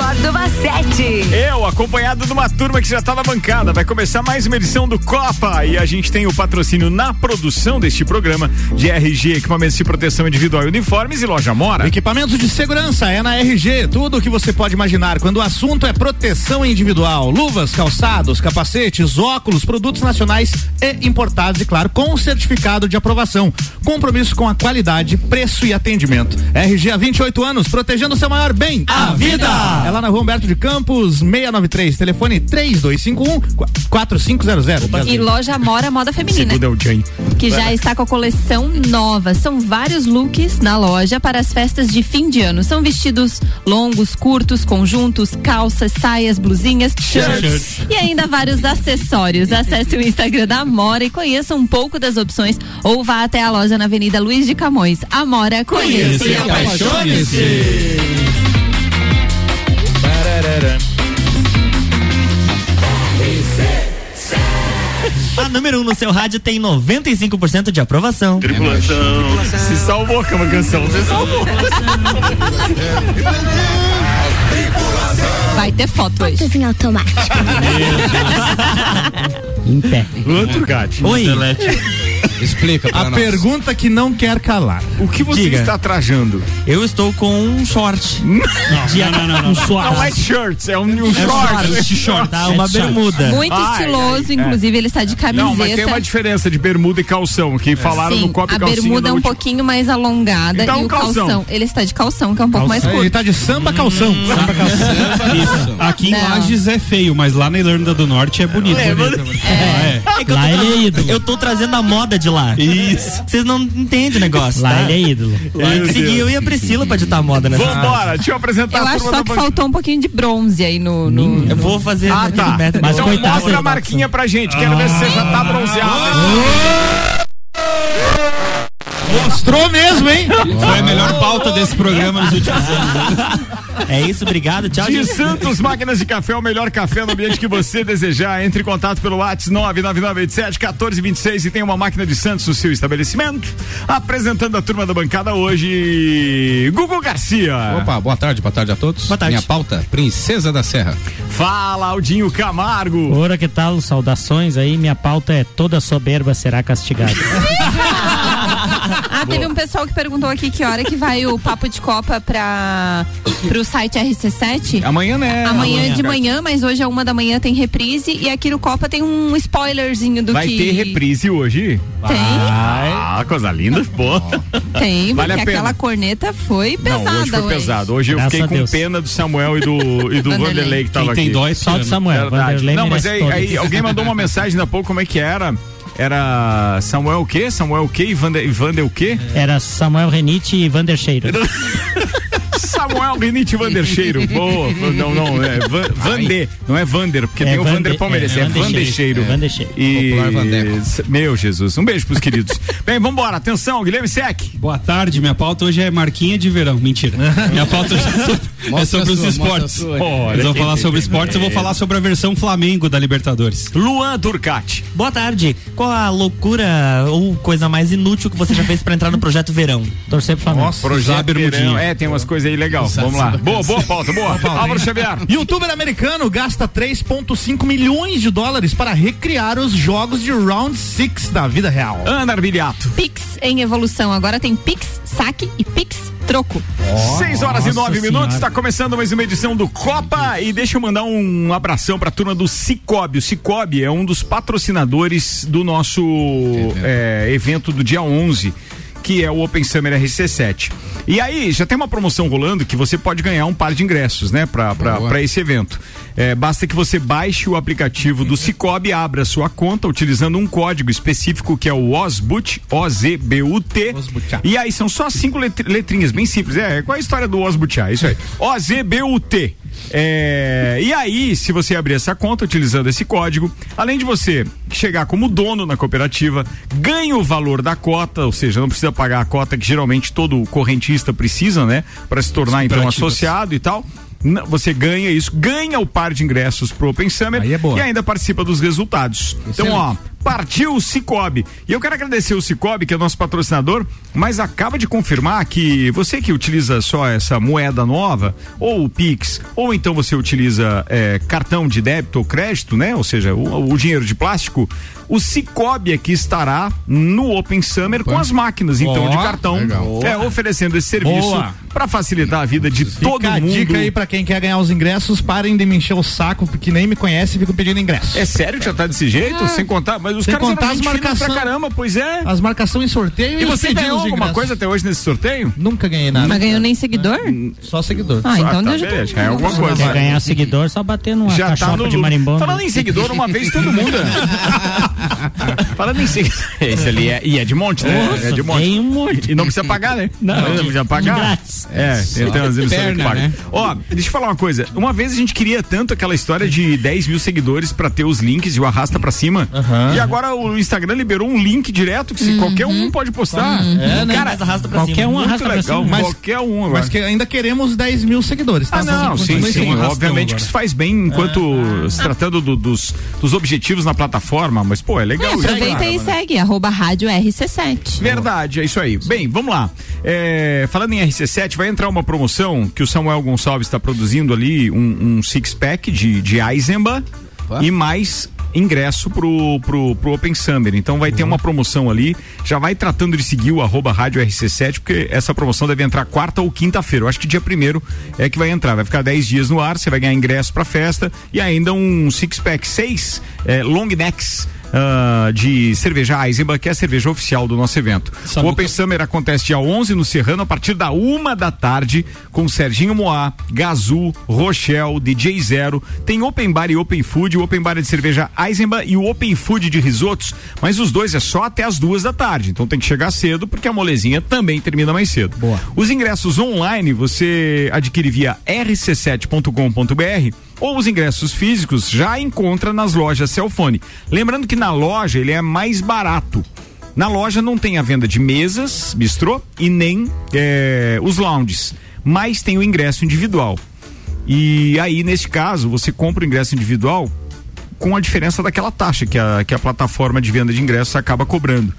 Córdova 7. Eu, acompanhado de uma turma que já tá na bancada, vai começar mais uma edição do Copa e a gente tem o patrocínio na produção deste programa de RG, equipamentos de proteção individual e uniformes e loja Mora. Equipamentos de segurança é na RG, tudo o que você pode imaginar quando o assunto é proteção individual, luvas, calçados, capacetes, óculos, produtos nacionais e importados e claro, com certificado de aprovação. Compromisso com a qualidade, preço e atendimento. RG há 28 anos, protegendo o seu maior bem, a vida. É lá na Rua Humberto de Campos, 693, telefone 3251 4500. E loja Mora Moda Feminina. Segundo é o Jane. Que já está com a coleção nova. São vários looks na loja para as festas de fim de ano. São vestidos longos, curtos, conjuntos, calças, saias, blusinhas, shirts e ainda vários acessórios. Acesse o Instagram da Amora e conheça um pouco das opções ou vá até a loja na Avenida Luiz de Camões. Amora, conheça e apaixone-se. Número 1 um no seu rádio tem 95% de aprovação. Tripulação. Se salvou com uma canção. Se salvou. Vai ter foto hoje. Em automático. em pé. Outro gato. Oi. Explica pra A nós. pergunta que não quer calar. O que você Diga. está trajando? Eu estou com um short. De não, não, não, não. Um short. Não é shirts, é um, um É short. short, short, tá? Uma bermuda. Muito Ai, estiloso, ai, inclusive ele está de camiseta. Não, mas tem uma diferença de bermuda e calção, que falaram Sim, no copo e a bermuda é um última- pouquinho mais alongada Então, e o calção. calção. ele está de calção, que é um pouco mais Ele curto. tá de samba calção. Hum. Samba calção. Isso. Aqui em Não. Lages é feio, mas lá na Irlanda do Norte é bonito. É, bonito. É. É que eu tô Lá ele é trazendo- ídolo. Eu tô trazendo a moda de lá. Isso. Vocês não entendem o negócio. Lá tá? ele é ídolo. Tem que seguir eu e a Priscila pra ditar a moda nessa Vambora, deixa eu apresentar Eu a acho só que faltou um pouquinho de bronze aí no. no- Eu vou fazer Ah, tá. Mas então coitado, mostra a marquinha pra gente. Quero ver se você já tá bronzeado. Mostrou mesmo, hein? Foi a melhor pauta desse programa nos últimos anos. É isso, obrigado. Tchau, De gente. Santos Máquinas de Café, o melhor café no ambiente que você desejar. Entre em contato pelo WhatsApp 99987-1426 e tem uma máquina de Santos no seu estabelecimento. Apresentando a turma da bancada hoje, Google Garcia. Opa, boa tarde, boa tarde a todos. Boa tarde. Minha pauta, Princesa da Serra. Fala, Aldinho Camargo. Ora, que tal? Saudações aí. Minha pauta é toda soberba será castigada. Ah, teve um pessoal que perguntou aqui que hora que vai o papo de copa para pro site RC7. Amanhã, né? Amanhã de manhã, mas hoje é uma da manhã tem reprise e aqui no Copa tem um spoilerzinho do Vai que ter reprise hoje? Tem, Ah, coisa linda, pô. tem, Vale porque a pena. aquela corneta foi pesada Não, hoje foi pesado. Hoje eu Graças fiquei a com Deus. pena do Samuel e do, e do Vanderlei. Que tava Quem tem aqui. dó é Só do. Samuel. Não, mas aí, aí alguém mandou uma mensagem há pouco, como é que era? Era Samuel o quê? Samuel o quê? E Vander, Vander o quê? Era Samuel Renite e Vander Cheiro. Samuel Renite Vandercheiro. Boa. Não, não, é Van, Vander, não é Vander, porque É tem o Vander- Vander Palmeirense, é, é Vandercheiro. Vandercheiro. É Vandercheiro. E Popular Vandeco. meu Jesus, um beijo pros queridos. Bem, vambora, atenção, Guilherme Sec. Boa tarde, minha pauta hoje é marquinha de verão. Mentira. Minha pauta hoje é sobre, é sobre os esportes. sua. Olha, Eles vão falar sobre esportes, eu vou falar sobre a versão Flamengo da Libertadores. Luan Turcati. Boa tarde. Qual a loucura ou coisa mais inútil que você já fez pra entrar no projeto Verão? Torcer pro Flamengo. Projeto Usar bermudinha. Verão. É, tem umas coisas aí legal. Vamos lá. Boa, boa pauta, boa. Álvaro Xavier. Youtuber americano gasta 3,5 milhões de dólares para recriar os jogos de Round 6 da vida real. Ana Arbiliato. Pix em evolução. Agora tem Pix, saque e Pix troco. 6 horas e nossa 9 senhora. minutos, está começando mais uma edição do Copa e deixa eu mandar um abração para a turma do Cicobi. O Cicobi é um dos patrocinadores do nosso é, evento do dia 11 que é o Open Summer RC7. E aí, já tem uma promoção rolando que você pode ganhar um par de ingressos, né, para esse evento. É, basta que você baixe o aplicativo do Cicobi, abra sua conta utilizando um código específico que é o OSBUT, O-Z-B-U-T. E aí são só cinco let- letrinhas, bem simples. É, qual é a história do Osbutia? Isso aí. O-Z-B-U-T. É, e aí, se você abrir essa conta utilizando esse código, além de você chegar como dono na cooperativa, ganha o valor da cota, ou seja, não precisa pagar a cota que geralmente todo correntista precisa, né? Para se tornar então associado e tal. Você ganha isso, ganha o par de ingressos pro Open Summer é e ainda participa dos resultados. Então, ó, partiu o Cicobi. E eu quero agradecer o Cicobi, que é nosso patrocinador, mas acaba de confirmar que você que utiliza só essa moeda nova, ou o Pix, ou então você utiliza é, cartão de débito ou crédito, né? Ou seja, o, o dinheiro de plástico, o Cicobi aqui estará no Open Summer com as máquinas, então, de cartão, legal. é, oferecendo esse serviço para facilitar a vida de todo Fica a mundo. dica aí pra quem quer ganhar os ingressos, parem de me encher o saco, porque nem me conhece e ficam pedindo ingresso. É sério que já tá desse jeito? Sem contar, mas os Sem caras contar eram as marcação- pra caramba, pois é. As marcações em sorteio E você ganhou alguma coisa até hoje nesse sorteio? Nunca ganhei nada. Mas ganhou nem seguidor? Só seguidor. Ah, então tá, deixa beleza, é alguma coisa. Quer ganhar seguidor, só bater numa Já tá no de marimbondo. Falando em seguidor, uma vez todo mundo. Falando em seguidor. Esse ali é. E é de monte, né? Nossa, é de monte. tem um monte. E não precisa pagar, né? Não, não precisa pagar. grátis. É, tem, umas emissoras que pagam. né? Ó, deixa eu falar uma coisa. Uma vez a gente queria tanto aquela história de 10 mil seguidores pra ter os links e o arrasta pra cima. Aham. E agora o Instagram liberou um link direto que se qualquer um pode postar. É, né? Cara, Mas arrasta pra Qualquer cima. um arrasta pra legal. cima. Mas- qualquer um agora. Mas que ainda queremos 10 mil seguidores, tá? Ah, não, sim, sim. arrastão Obviamente que isso faz bem enquanto se tratando do- dos, dos objetivos na plataforma, mas, pô, é legal isso. Aproveita e segue, arroba rádio RC7. Verdade, é isso aí. Bem, vamos lá. É, falando em RC7, vai entrar uma promoção que o Samuel Gonçalves está produzindo ali, um, um six-pack de, de Eisenbahn Opa. e mais ingresso pro, pro, pro Open Summer. Então vai ter uma promoção ali. Já vai tratando de seguir o arroba rádio RC7, porque essa promoção deve entrar quarta ou quinta-feira. Eu acho que dia primeiro é que vai entrar. Vai ficar 10 dias no ar, você vai ganhar ingresso pra festa e ainda um six-pack, seis é, long necks. Ah, de cerveja Eisenbahn, que é a cerveja oficial do nosso evento. O Open Summer acontece dia 11 no Serrano, a partir da uma da tarde, com Serginho Moá, Gazu, Rochelle, DJ Zero. Tem Open Bar e Open Food, o Open Bar é de cerveja Eisenbahn e o Open Food de risotos, mas os dois é só até as duas da tarde, então tem que chegar cedo, porque a molezinha também termina mais cedo. Boa. Os ingressos online você adquire via rc7.com.br ou os ingressos físicos já encontra nas lojas Celfone. Lembrando que na loja ele é mais barato. Na loja não tem a venda de mesas, bistrô e nem eh, os lounges, mas tem o ingresso individual. E aí, neste caso, você compra o ingresso individual com a diferença daquela taxa que a, que a plataforma de venda de ingressos acaba cobrando.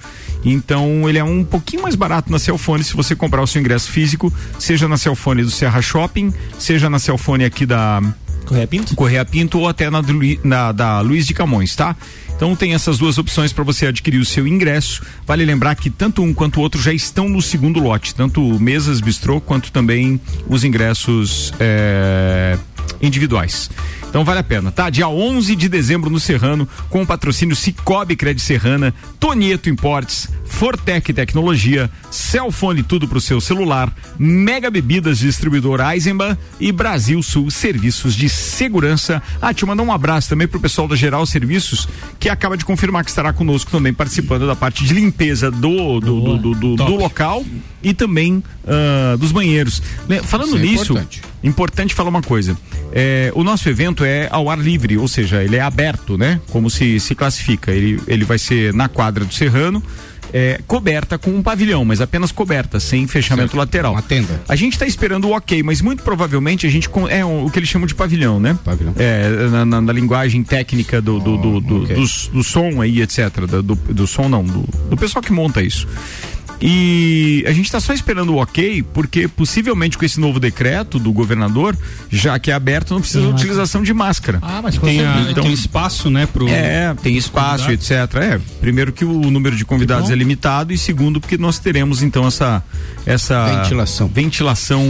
Então ele é um pouquinho mais barato na Celfone se você comprar o seu ingresso físico, seja na Celfone do Serra Shopping, seja na Celfone aqui da Correia Pinto? Correia Pinto ou até na, na- da Luiz de Camões, tá? Então tem essas duas opções para você adquirir o seu ingresso. Vale lembrar que tanto um quanto o outro já estão no segundo lote, tanto mesas bistrô quanto também os ingressos é, individuais. Então vale a pena, tá? Dia 11 de dezembro no Serrano, com o patrocínio Cicobi Cred Serrana, Tonieto Importes, Fortec Tecnologia, Celfone tudo pro seu celular, Mega Bebidas Distribuidor Eisenbahn e Brasil Sul Serviços de Segurança. Ah, te mandar um abraço também pro pessoal da Geral Serviços, que acaba de confirmar que estará conosco também participando da parte de limpeza do, do, do, do- do- do local e também ah, dos banheiros. Le- Falando Isso é nisso, importante. Importante falar uma coisa. É, o nosso evento é ao ar livre, ou seja, ele é aberto, né? Como se se classifica. Ele, ele vai ser na quadra do Serrano. é, coberta com um pavilhão, mas apenas coberta, sem fechamento Certo. lateral. Uma tenda. A gente está esperando o ok, mas muito provavelmente a gente é o que eles chamam de pavilhão, né? Pavilhão. É, na, na- na linguagem técnica do, do, do, do, ok. dos- do som aí, etc. Do, do, do som não, do, do pessoal que monta isso. E a gente está só esperando o ok, porque possivelmente com esse novo decreto do governador, já que é aberto, não precisa de utilização de máscara. Ah, mas Tem, a. Então- tem espaço, né, pro. É, tem espaço, etc. É, primeiro que o número de convidados é limitado e segundo porque nós teremos então essa essa Ventilação. ventilação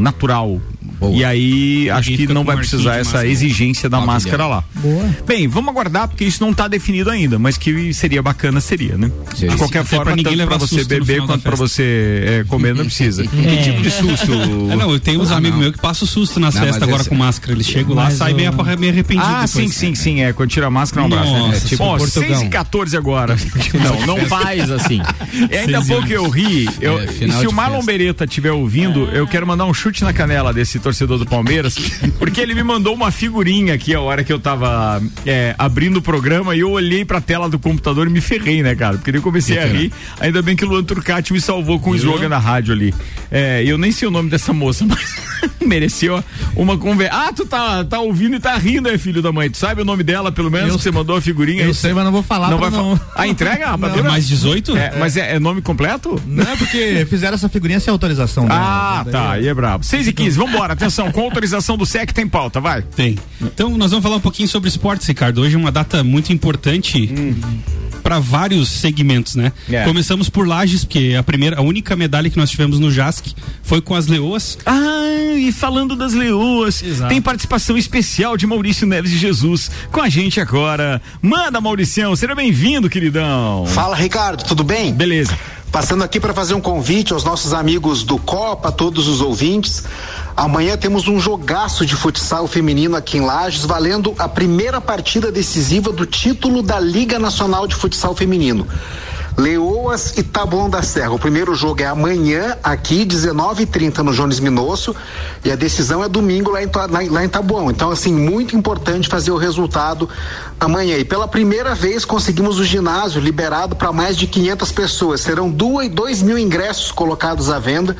natural. Boa. E aí acho que não vai precisar essa máscara. exigência da máscara lá. Boa. Bem, vamos aguardar porque isso não está definido ainda, mas que seria bacana seria, né? Sim. De qualquer Até forma, tanto para você beber quanto para você é, comer não precisa. Que tipo de susto? É, não, eu tenho uns Ah, amigos meus que passam susto nas Não, festas agora esse- com máscara. Eles chegam lá, saem meio, meio arrependidos. Ah, depois. sim, sim, sim. É, quando tira a máscara, um abraço. Nossa, né? é tipo Bom, Portugal. 6 e 14 agora. Não, não faz assim. E ainda pouco eu ri. É, e se o Marlon. Beretta estiver ouvindo, eu quero mandar um chute na canela desse torcedor do Palmeiras, porque ele me mandou uma figurinha aqui a hora que eu tava é, abrindo o programa e eu olhei pra tela do computador e me ferrei, né, cara? Porque eu comecei a rir. Ainda bem que o Luan Turcati me salvou com o slogan da rádio ali. É, eu nem sei o nome dessa moça, mas. mereceu uma conversa. Ah, tu tá, tá ouvindo e tá rindo, é filho da mãe. Tu sabe o nome dela, pelo menos, Eu- que você mandou a figurinha Eu sei, mas não vou falar Não vai não. falar. A entrega, a É rapadeira? mais 18? É, mas é, é nome completo? Não é porque fizeram essa figurinha sem autorização. dela. Ah, tá, aí é brabo. 6 e 15, vambora, atenção, com autorização do SEC tem pauta, vai. Tem. Então nós vamos falar um pouquinho sobre esportes, Ricardo. Hoje é uma data muito importante para vários segmentos, né? É. Começamos por Lages, porque a primeira, a única medalha que nós tivemos no JASC foi com as Leoas. Ah, e falando das leoas, Exato. tem participação especial de Maurício Neves de Jesus com a gente agora. Manda, Mauricião, seja bem-vindo, queridão. Fala, Ricardo, tudo bem? Beleza. Passando aqui para fazer um convite aos nossos amigos do Copa, todos os ouvintes. Amanhã temos um jogaço de futsal feminino aqui em Lages, valendo a primeira partida decisiva do título da Liga Nacional de Futsal Feminino. Leoas e Taboão da Serra. O primeiro jogo é amanhã, aqui, 19h30 no Jones Minosso. E a decisão é domingo lá em, lá em Taboão. Então, assim, muito importante fazer o resultado amanhã. E pela primeira vez conseguimos o ginásio liberado para mais de 500 pessoas. Serão 2 mil ingressos colocados à venda.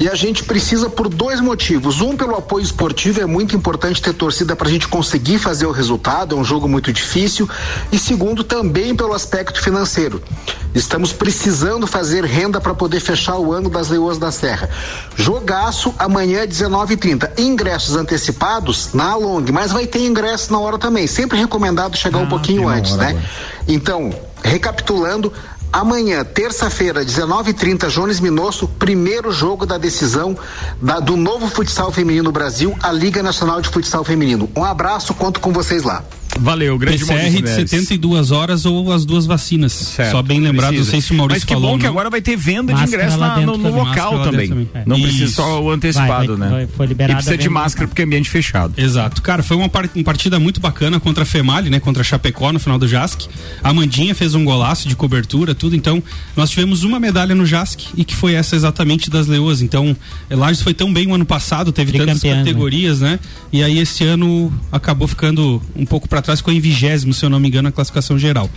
E a gente precisa por dois motivos. Um, pelo apoio esportivo, é muito importante ter torcida para a gente conseguir fazer o resultado, é um jogo muito difícil. E segundo, também pelo aspecto financeiro. Estamos precisando fazer renda para poder fechar o ano das Leoas da Serra. Jogaço amanhã, 19h30. Ingressos antecipados na Along, mas vai ter ingresso na hora também. Sempre recomendado chegar um pouquinho antes, né? Então, recapitulando, Amanhã, terça-feira, 19h30, Jones Minosso, primeiro jogo da decisão da- do novo futsal feminino no Brasil, a Liga Nacional de Futsal Feminino. Um abraço, conto com vocês lá. Valeu, grande PCR Maurício de Neves. 72 horas ou as duas vacinas. Certo, Só bem lembrado, precisa. não sei se o Maurício Mas que falou. bom que não. agora vai ter venda de Máscara ingresso na- no, no local também. também. Não Isso. precisa só o antecipado, Vai, vai, né? foi liberado e precisa de máscara porque é ambiente fechado. Exato. Cara, foi uma, par- uma partida muito bacana contra a Female, né? Contra a Chapecó no final do JASC. A Mandinha fez um golaço de cobertura, tudo. Então, nós tivemos uma medalha no JASC e que foi essa exatamente das Leoas. Então, Lages foi tão bem o ano passado, teve tantas né? categorias, né? E aí esse ano acabou ficando um pouco para trás, ficou em vigésimo, se eu não me engano, na classificação geral.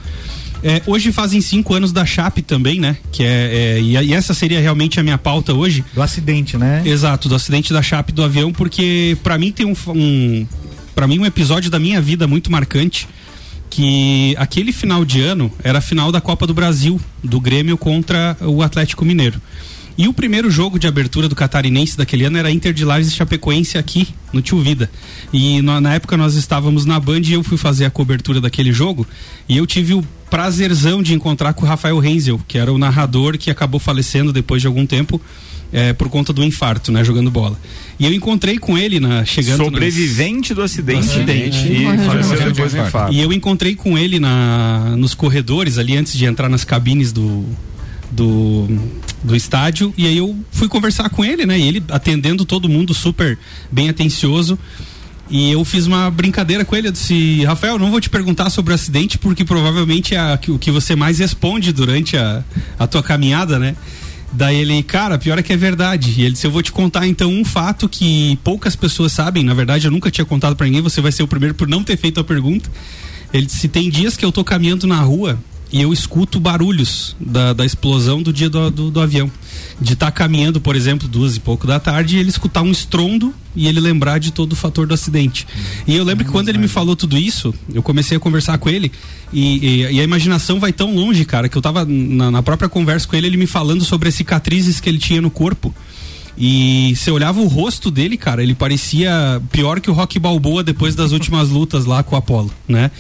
É, hoje fazem cinco anos da Chape também, né? Que é, é, e, e essa seria realmente a minha pauta hoje. Do acidente, né? Exato, do acidente da Chape do avião, porque pra mim tem um, um para mim um episódio da minha vida muito marcante que aquele final de ano era a final da Copa do Brasil do Grêmio contra o Atlético Mineiro. E o primeiro jogo de abertura do catarinense daquele ano era Inter de Lages e Chapecoense aqui no Tio Vida. E na, na época nós estávamos na Band e eu fui fazer a cobertura daquele jogo e eu tive o prazerzão de encontrar com o Rafael Renzel, que era o narrador que acabou falecendo depois de algum tempo é, por conta do infarto, né, jogando bola. E eu encontrei com ele na chegando nas- Sobrevivente do acidente. Do acidente. E de faleceu depois do infarto. E eu encontrei com ele na, nos corredores ali antes de entrar nas cabines do, do, do estádio. E aí eu fui conversar com ele, né? E ele atendendo todo mundo super bem atencioso. E eu fiz uma brincadeira com ele. Eu disse, Rafael, não vou te perguntar sobre o acidente, porque provavelmente é o que você mais responde durante a, a tua caminhada, né? Daí ele, cara, pior é que é verdade. E ele disse, eu vou te contar então um fato que poucas pessoas sabem. Na verdade, eu nunca tinha contado pra ninguém. Você vai ser o primeiro por não ter feito a pergunta. Ele disse, tem dias que eu tô caminhando na rua e eu escuto barulhos da, da explosão do dia do, do, do avião. De estar caminhando, por exemplo, duas e pouco da tarde, e ele escutar um estrondo e ele lembrar de todo o fator do acidente. E eu lembro que quando ele me falou tudo isso, eu comecei a conversar com ele e, e- e a imaginação vai tão longe, cara, que eu tava na, na própria conversa com ele, ele me falando sobre as cicatrizes que ele tinha no corpo. E você olhava o rosto dele, cara, ele parecia pior que o Rock Balboa depois das últimas lutas lá com o Apollo, né?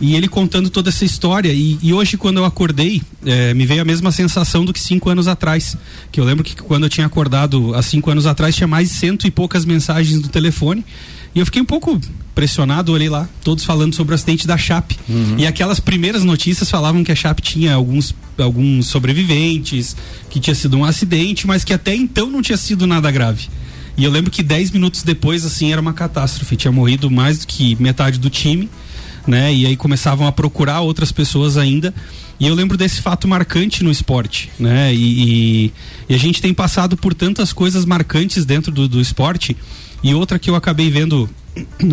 E ele contando toda essa história. E, e hoje, quando eu acordei, eh, me veio a mesma sensação do que cinco anos atrás. Que eu lembro que quando eu tinha acordado há cinco anos atrás, tinha mais de cento e poucas mensagens no telefone. E eu fiquei um pouco pressionado, olhei lá, todos falando sobre o acidente da Chape. E aquelas primeiras notícias falavam que a Chape tinha alguns, alguns sobreviventes, que tinha sido um acidente, mas que até então não tinha sido nada grave. E eu lembro que dez minutos depois, assim, era uma catástrofe. Tinha morrido mais do que metade do time, né? E aí começavam a procurar outras pessoas ainda. E eu lembro desse fato marcante no esporte, né? E, e- e a gente tem passado por tantas coisas marcantes dentro do, do esporte. E outra que eu acabei vendo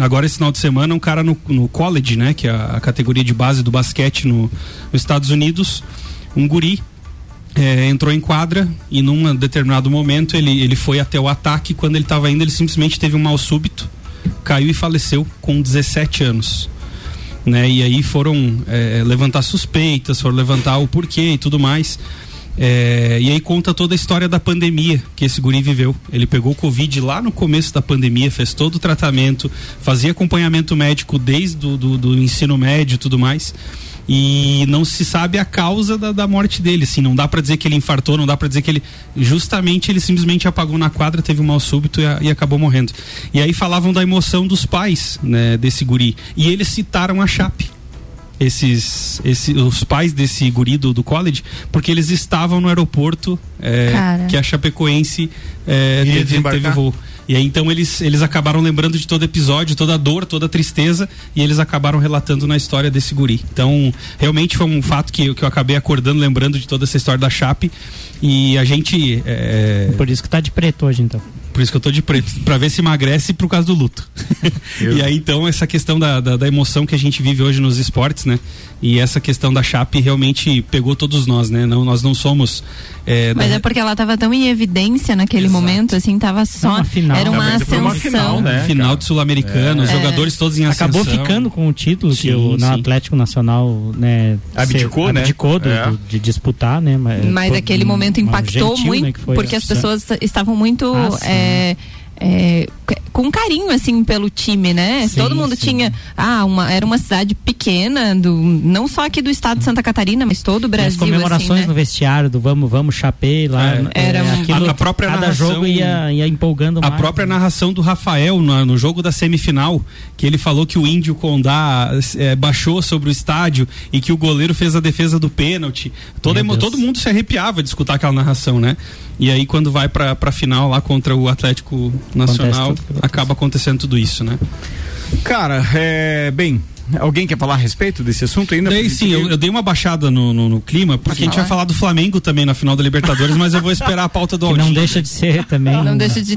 agora esse final de semana, um cara no, no college, né? Que é a, categoria de base do basquete no, nos Estados Unidos, um guri é, entrou em quadra e num determinado momento ele, ele foi até o ataque. Quando ele estava indo, ele simplesmente teve um mal súbito, caiu e faleceu com 17 anos. Né? E aí foram é, levantar suspeitas, foram levantar o porquê e tudo mais. É, e aí conta toda a história da pandemia que esse guri viveu. Ele pegou Covid lá no começo da pandemia, fez todo o tratamento, fazia acompanhamento médico desde do, do, do ensino médio e tudo mais e não se sabe a causa da, da morte dele, assim, não dá para dizer que ele infartou, não dá para dizer que ele justamente ele simplesmente apagou na quadra, teve um mal súbito e, a, e, acabou morrendo. E aí falavam da emoção dos pais, né, desse guri, e eles citaram a Chape. Esses, esses, os pais desse guri do, do college, porque eles estavam no aeroporto é, que a Chapecoense é, teve, teve voo. E aí então eles, eles acabaram lembrando de todo episódio, toda a dor, toda a tristeza, e eles acabaram relatando na história desse guri. Então, realmente foi um fato que, que eu acabei acordando, lembrando de toda essa história da Chape. E a gente. É... Por isso que tá de preto hoje, então. Por isso que eu tô de preto, para ver se emagrece por causa do luto. e aí então essa questão da, da, da, emoção que a gente vive hoje nos esportes, né? E essa questão da Chape realmente pegou todos nós, né? Não, nós não somos. É, Mas da... é porque ela tava tão em evidência naquele Exato. momento, assim, tava só. Uma final. Era uma ascensão. Uma final, né, final de Sul-Americano, é. os jogadores todos em ascensão. Acabou ficando com o título sim, que o Atlético Nacional, né? Abdicou, se, né? Abdicou do, é. do, de disputar, né? Mas, Mas aquele momento impactou gentil, muito, né, porque as pessoas estavam muito. Ah, é, é, com carinho assim pelo time, né? Sim, Todo mundo sim. tinha, ah, uma, era uma cidade pequena, do, não só aqui do estado de Santa Catarina, mas todo o Brasil. As comemorações assim, né? no vestiário do vamos, vamos, chapei lá. É, era é, aquilo, a, a própria cada narração, jogo ia, ia empolgando a mais. própria narração do Rafael no, no, jogo da semifinal, que ele falou que o Índio Condá é, baixou sobre o estádio e que o goleiro fez a defesa do pênalti. Todo, todo mundo se arrepiava de escutar aquela narração, né? E aí quando vai pra, pra final lá contra o Atlético Nacional, acaba acontecendo tudo isso, né? Cara, é, bem, Alguém quer falar a respeito desse assunto ainda? Dei, sim, eu, eu, dei uma baixada no, no, no clima, porque a gente vai falar do Flamengo também na final da Libertadores, mas eu vou esperar a pauta do Que não deixa de ser também. Não deixa de.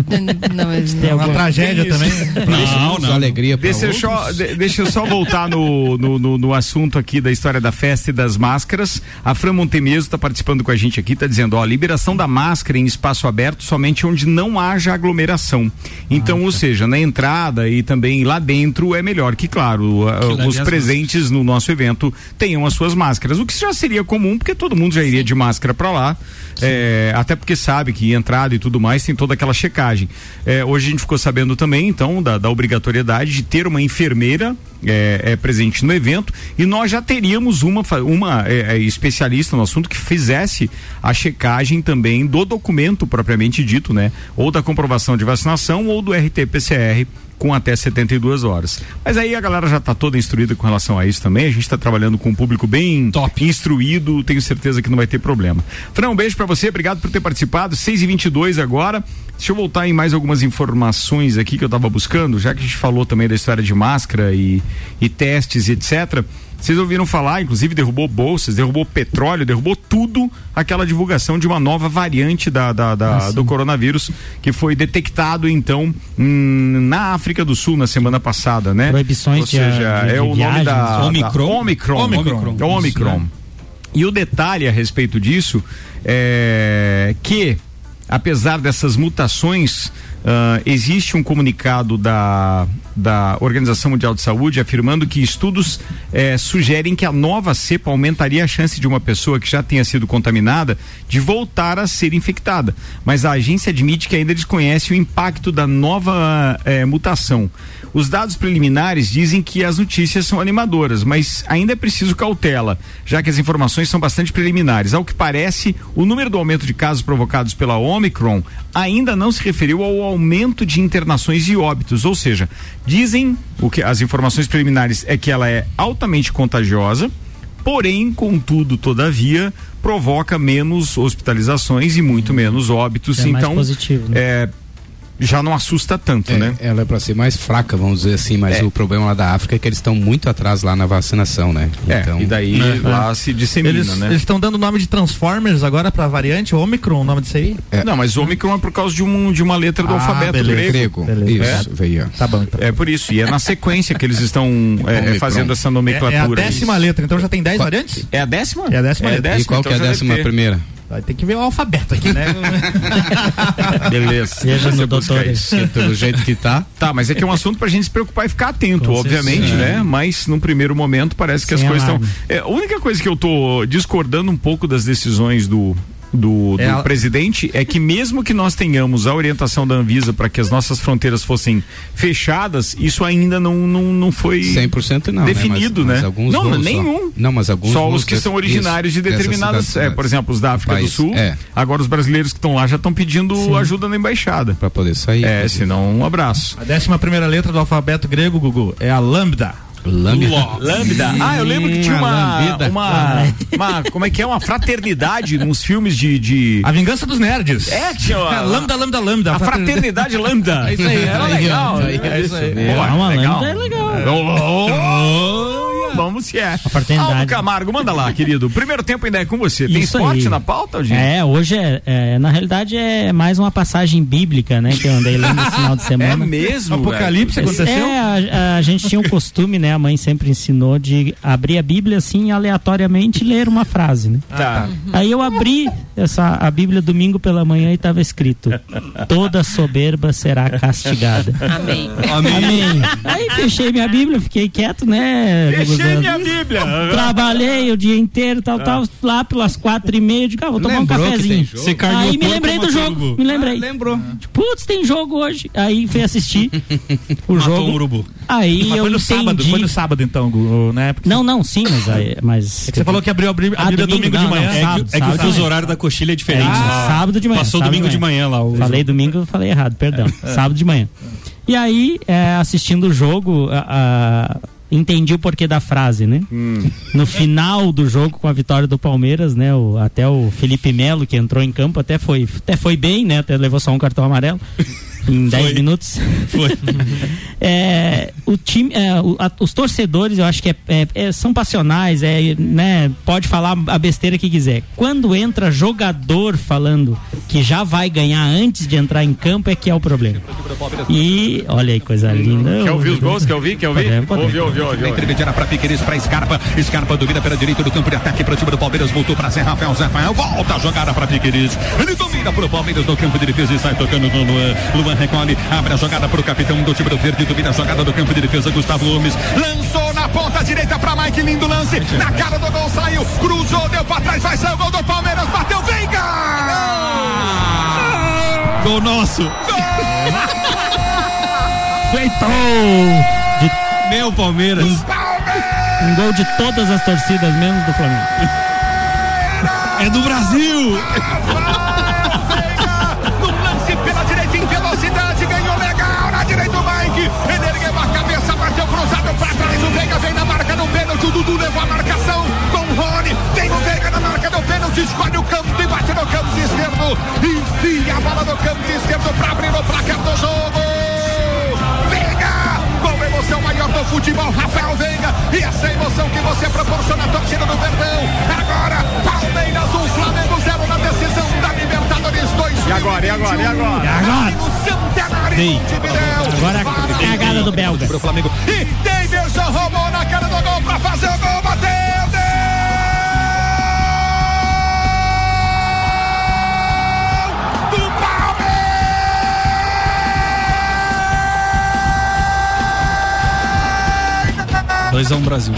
Não, mas Tem alguma tragédia também. Não, não. alegria pra deixa eu, só, deixa eu só voltar no, no, no, no, assunto aqui da história da festa e das máscaras. A Fran Montemeso está participando com a gente aqui, está dizendo: ó, liberação da máscara em espaço aberto somente onde não haja aglomeração. Então, ah, ou tá. seja, na entrada e também lá dentro é melhor que, claro, os presentes no nosso evento tenham as suas máscaras, o que já seria comum, porque todo mundo já iria de máscara para lá, é, até porque sabe que entrada e tudo mais tem toda aquela checagem. É, hoje a gente ficou sabendo também, então, da, da obrigatoriedade de ter uma enfermeira é, é, presente no evento e nós já teríamos uma, uma é, especialista no assunto que fizesse a checagem também do documento propriamente dito, né? Ou da comprovação de vacinação ou do RT-PCR com até 72 horas. Mas aí a galera já está toda instruída com relação a isso também. A gente está trabalhando com um público bem top, instruído. Tenho certeza que não vai ter problema. Fran, um beijo para você. Obrigado por ter participado. 6 e 22 agora. Deixa eu voltar em mais algumas informações aqui que eu estava buscando, já que a gente falou também da história de máscara e, e testes e etc. Vocês ouviram falar, inclusive derrubou bolsas, derrubou petróleo, derrubou tudo aquela divulgação de uma nova variante da, da, da ah, do coronavírus que foi detectado então hum, na África do Sul na semana passada, né? Proibições Ou seja, de, de, é o nome da Omicron. Da Omicron. Omicron. Omicron. Omicron. Né? E o detalhe a respeito disso é que apesar dessas mutações, uh, existe um comunicado da, da Organização Mundial de Saúde afirmando que estudos eh, sugerem que a nova cepa aumentaria a chance de uma pessoa que já tenha sido contaminada de voltar a ser infectada. Mas a agência admite que ainda desconhece o impacto da nova eh, mutação. Os dados preliminares dizem que as notícias são animadoras, mas ainda é preciso cautela, já que as informações são bastante preliminares. Ao que parece, o número do aumento de casos provocados pela Omicron ainda não se referiu ao aumento de internações e óbitos, ou seja, dizem o que as informações preliminares é que ela é altamente contagiosa, porém, contudo, todavia, provoca menos hospitalizações e muito menos óbitos. É então, positivo, né? é, já não assusta tanto, é, né? Ela é para ser mais fraca, vamos dizer assim, mas é. o problema lá da África é que eles estão muito atrás lá na vacinação, né? É, então, e daí né? lá se dissemina, eles, né? Eles estão dando nome de Transformers agora para variante Omicron, o nome disso aí? É. Não, mas Omicron é por causa de, um, de uma letra do ah, alfabeto beleza. grego. grego. Isso, veio. Tá bom, então. É por isso, e é na sequência que eles estão é, fazendo essa nomenclatura. É, é a décima letra, então já tem dez variantes? É a décima? É a décima letra. E qual então que é a décima primeira? Vai ter que ver o alfabeto aqui, né? Beleza. Veja no doutor. isso. Pelo jeito que tá. Tá, mas é que é um assunto pra gente se preocupar e ficar atento, Com obviamente, certeza. né? Mas num primeiro momento parece que as Sem coisas estão. É, a única coisa que eu tô discordando um pouco das decisões do. Do, do É a- presidente é que mesmo que nós tenhamos a orientação da Anvisa para que as nossas fronteiras fossem fechadas, isso ainda não, não, não foi 100% não. definido, né? Mas- né? mas alguns não, voos só. nenhum. Não, mas alguns Só os que são originários isso, de determinadas, cidades, é, por exemplo, os da África País, do Sul. é. Agora os brasileiros que estão lá já estão pedindo ajuda na embaixada. Para poder sair. É, senão um abraço. A décima primeira letra do alfabeto grego, Gugu, é a lambda. Lambda. Lambda. Ah, eu lembro que tinha Uma uma, uma, uma, como é que é, uma fraternidade nos filmes de, de... A vingança dos nerds. É, tinha a, É, lambda, lambda, lambda. a fraternidade lambda. É isso aí, Era é legal. isso aí, É isso aí. mesmo. Pô, Ah, uma legal. lambda é legal. Oh, Vamos se é. fraternidade. Aldo Camargo, manda lá, querido. Primeiro tempo ainda é com você. Tem Isso esporte aí. na pauta, gente? É, hoje é, é, na realidade é mais uma passagem bíblica, né, que eu andei lendo esse final de É semana. mesmo, Apocalipse velho? aconteceu? É, a, a gente tinha o costume, né? A mãe sempre ensinou de abrir a Bíblia assim aleatoriamente e ler uma frase, né? Tá. Aí eu abri essa a Bíblia domingo pela manhã e estava escrito: toda soberba será castigada. Amém. Amém. Aí fechei minha Bíblia, fiquei quieto, né? Fechei Minha Bíblia. Trabalhei o dia inteiro, tal, tal, lá pelas quatro e meia, de ah, vou tomar Lembrou um que cafezinho. Você Aí me lembrei do jogo, urubu? me lembrei. Lembrou. Putz, tem jogo hoje. Aí fui assistir o Matou jogo. um urubu. Aí Mas eu foi no entendi. sábado, foi no sábado então, né? Porque Não, não, sim, mas aí, mas É que você falou que abriu a Bíblia, a Ah, domingo, domingo, de não, manhã. não, É sábado, que, é que o sábado fuso de manhã. horário da coxilha é diferente. É, sábado de manhã. Passou domingo de manhã lá. Falei domingo, falei errado, perdão. Sábado de manhã. E aí, é, assistindo o jogo, a- a- entendi o porquê da frase, né? No final do jogo, com a vitória do Palmeiras, né? O, até o Felipe Melo, que entrou em campo, até foi, até foi bem, né? Até levou só um cartão amarelo. Em 10 minutos. Foi. É, o time, é, o- a- os torcedores, eu acho que é- é- é- são passionais, é, né, pode falar a besteira que quiser. Quando entra jogador falando que já vai ganhar antes de entrar em campo, é que é o problema. E olha aí, coisa linda. Quer ouvir os gols? Quer ouvir? Quer ouvir? Ouviu, ouviu, ouviu. Intermediária para Piqueires, para Scarpa. Scarpa domina pela direita do campo de ataque para o time do Palmeiras. Voltou para Zé Rafael. Zé Rafael volta a jogada para Piqueires. Ele domina para o Palmeiras no campo de defesa e sai tocando no Luan. Luan recolhe, abre a jogada para o capitão do time do Verde. Domina a jogada do campo de defesa, Gustavo Gomes. Lançou na ponta direita para Mike. Lindo lance. Na cara do gol saiu. Cruzou, deu para trás. Vai sair o gol do Palmeiras. Bateu, Veiga! Gol nosso. Feito! De- Meu Palmeiras. um gol de todas as torcidas, menos do Flamengo. É do Brasil. Dudu levou a marcação com o Rony. Tem o Veiga na marca do pênalti, escolhe o campo e bate no campo esquerdo. Enfia a bola no campo esquerdo pra abrir o placar do jogo. Veiga, com emoção maior do futebol, Rafael Veiga. E essa emoção que você proporciona à torcida do Verdão. Agora, Palmeiras 1, Flamengo 0 na decisão da Libertadores 2. E agora, e agora, e agora? E agora? No centenário Dei. Montevidéu. Agora a cagada do belga. Pro Flamengo. E Davidson roubou fazer o gol. Bateu, deu! Do Dois a um Brasil.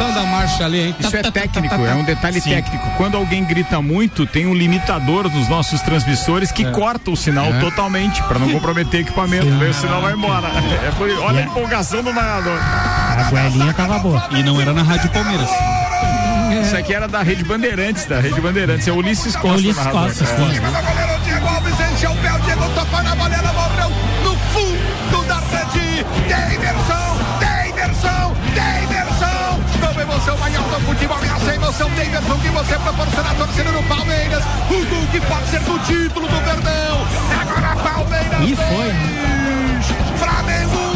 Tá forçando a marcha ali, hein? Isso é técnico, é um detalhe técnico. Quando alguém grita muito, tem um limitador dos nossos transmissores que corta o sinal É. totalmente, pra não comprometer equipamento. Daí o sinal vai embora. É por olha a empolgação do narrador. A goelinha tava boa. E não era na Rádio Palmeiras. Isso aqui era da Rede Bandeirantes, da Rede Bandeirantes. É o Ulisses Costa. É Ulisses. Costa, É. sim. Diego Alves encheu o pé, o Diego tocou na morreu no fundo da rede. Emoção maior do futebol, e essa emoção Daverson que você proporciona à torcida do Palmeiras. O gol que pode ser do título do Verdão. Agora Palmeiras. E foi, dois, Flamengo,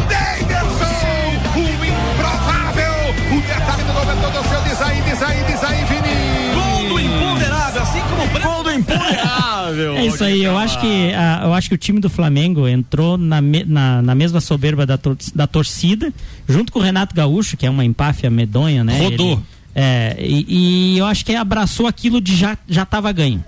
detalhe do governo do seu design, design, design, Vini. Gol do imponderável, assim como o Gol do imponderável. o É isso aí, eu acho que a, eu acho que o time do Flamengo entrou na, me- na, na mesma soberba da, tor- da torcida, junto com o Renato Gaúcho, que é uma empáfia medonha, né? Rodou. Ele- é, e, e eu acho que abraçou aquilo de já já tava ganho.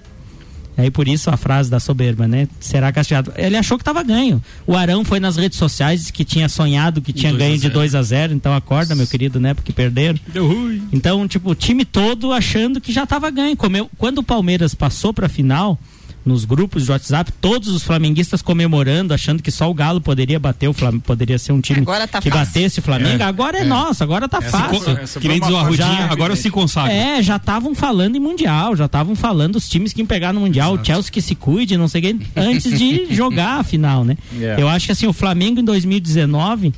Aí por isso a frase da soberba, né? Será castigado. Ele achou que tava ganho. O Arão foi nas redes sociais que tinha sonhado que tinha 2 a ganho de 0. 2 a 0 então acorda, meu querido, né? Porque perderam. Deu ruim. Então, tipo, o time todo achando que já estava ganho. Comeu- Quando o Palmeiras passou para a final, nos grupos de WhatsApp, todos os flamenguistas comemorando, achando que só o Galo poderia bater o Flamengo, poderia ser um time Agora tá que fácil. batesse o Flamengo. Agora é, nosso, agora tá fácil. co- essa Que nem diz o uma Arrudinha, agora se consagra. É, já estavam falando em Mundial, já estavam falando os times que iam pegar no Mundial, o Chelsea que se cuide, não sei o que, antes de jogar a final, né? Yeah. Eu acho que assim, o Flamengo em 2019,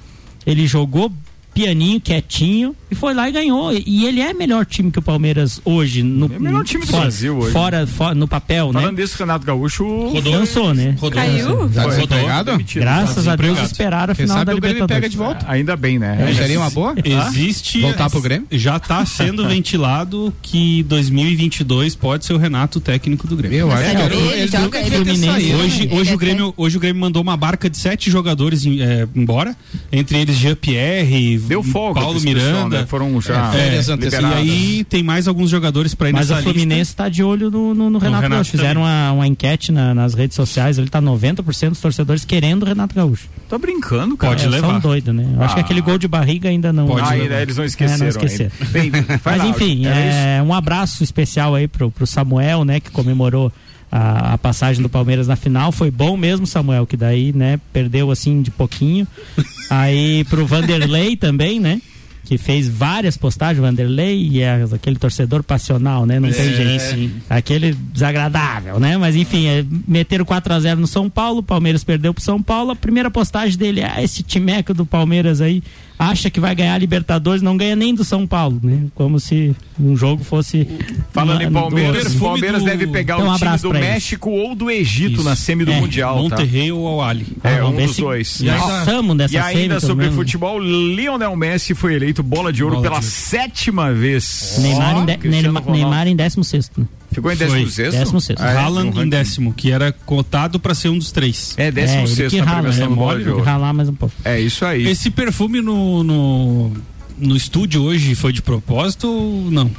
ele jogou pianinho, quietinho, e foi lá e ganhou. E, ele é melhor time que o Palmeiras hoje. No, É o melhor time do fora, Brasil hoje. Fora, fora- no papel, Falando né? disso, Renato Gaúcho. Dançou, né? Rodou. Caiu? Tá Rodou. Graças a Deus esperaram a final da sabe o Grêmio Libertadores. pega de volta. Ainda bem, né? Seria uma boa? Existe. Voltar pro Grêmio? Já está sendo ventilado que 2022 pode ser o Renato o técnico do Grêmio. Eu acho Sério, que ele eles joga- nunca ele-. Hoje, hoje, é o Grêmio, hoje o Grêmio mandou uma barca de sete jogadores em- é, embora, entre eles Jean-Pierre, Deu folga Paulo Miranda. né? Foram já É, férias e antecipadas. aí tem mais alguns jogadores para ir Mas o nessa Fluminense está de olho no, no- no Renato, Renato Gaúcho. Fizeram uma, uma enquete na- nas redes sociais, ele tá 90% dos torcedores querendo o Renato Gaúcho. Tá brincando, cara. Pode é, levar. São doido, né? Eu acho que Ah. aquele gol de barriga ainda não. Pode Ah, levar. ainda eles não esqueceram. É, não esqueceram. Bem, Mas lá, enfim, é, um abraço especial aí pro, pro Samuel, né, que comemorou a, a passagem do Palmeiras na final. Foi bom mesmo, Samuel, que daí, né, perdeu assim de pouquinho. aí pro Vanderlei também, né? Que fez várias postagens, Vanderlei, e é aquele torcedor passional, né? Não tem jeito. Aquele desagradável, né? Mas enfim, é, meteram 4x0 no São Paulo, o Palmeiras perdeu pro São Paulo. A primeira postagem dele é: ah, esse timeco do Palmeiras aí acha que vai ganhar a Libertadores, não ganha nem do São Paulo, né? Como se um jogo fosse. Falando em Palmeiras, o Palmeiras do- deve pegar Então, um o time do pra eles. México ou do Egito na semi do É, Mundial, tá? Monterrey ou Al Ali. É, Ah, um dos se dois. Passamos dessa E ainda sobre menos. futebol, Lionel Messi foi eleito bola de ouro Bola pela de sétima vez. Neymar, em de, Neymar. Neymar em 16 né? Ficou em Foi. 16 Décimo sexto. Ah, é? Haaland No em décimo, que era cotado para ser um dos três. É, É, 16 ele que rala, né? bola Mole, de ralar mais um pouco. É isso aí. Esse perfume no, no, no estúdio hoje foi de propósito ou não?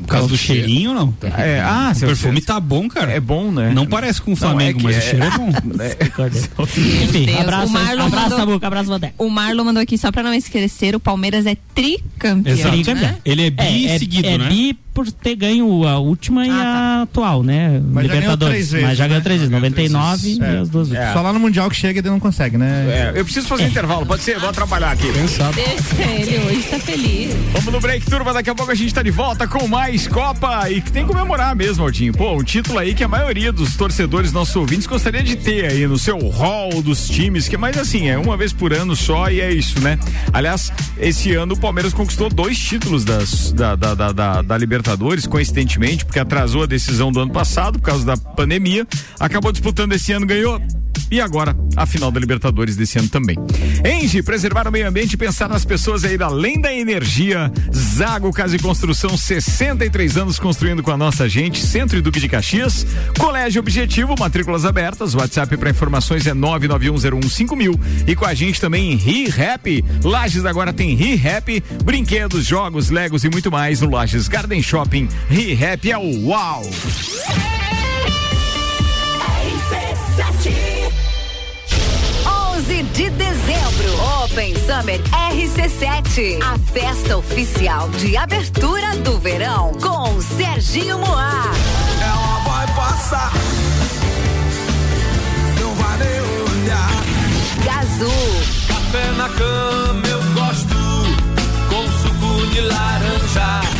Por causa do cheirinho, não? É, ah, O perfume tá bom, cara. É bom, né? Não parece com o Não, Flamengo, é que mas é- o cheiro é bom. Enfim, Deus, abraço, o Marlon abraço, mandou- abraço, Vandeco. O Marlon mandou aqui, só pra não esquecer, o Palmeiras é tricampeão. Exato. Né? Ele é bi é, seguido, é né? bi por ter ganho a última e Ah, a atual, né? Mas já ganhou Libertadores. três vezes, mas já ganhou né? três vezes, Já ganhou três 99 vezes. e É. as duas vezes. É. Só lá no Mundial que chega e ele não consegue, né? É, eu preciso fazer um intervalo, pode ser? Vou trabalhar aqui. Deixa ele hoje, tá feliz. Vamos no break, turma. Daqui a pouco a gente tá de volta com mais Copa e que tem que comemorar mesmo, Aldinho. Pô, um título aí que a maioria dos torcedores, nossos ouvintes, gostaria de ter aí no seu hall dos times, que mais assim, é uma vez por ano só e é isso, né? Aliás, esse ano o Palmeiras conquistou dois títulos das, da, da, da, da- da Libertadores, coincidentemente, porque atrasou a decisão do ano passado por causa da pandemia. Acabou disputando esse ano, ganhou. E agora, a final da Libertadores desse ano também. Engie, preservar o meio ambiente e pensar nas pessoas aí além da energia. Zago Casa e Construção, 63 anos construindo com a nossa gente. Centro e Duque de Caxias. Colégio Objetivo, matrículas abertas. WhatsApp para informações é 991015000. E com a gente também ReHap. Lages agora tem ReHap, brinquedos, jogos, legos e muito mais no Lages Garden Shopping. ReHap é o uau! 11 de dezembro, Open Summer RC7, a festa oficial de abertura do verão com Serginho Moá. Ela vai passar, não vai nem olhar. Gazu, Café na cama eu gosto, com suco de laranja.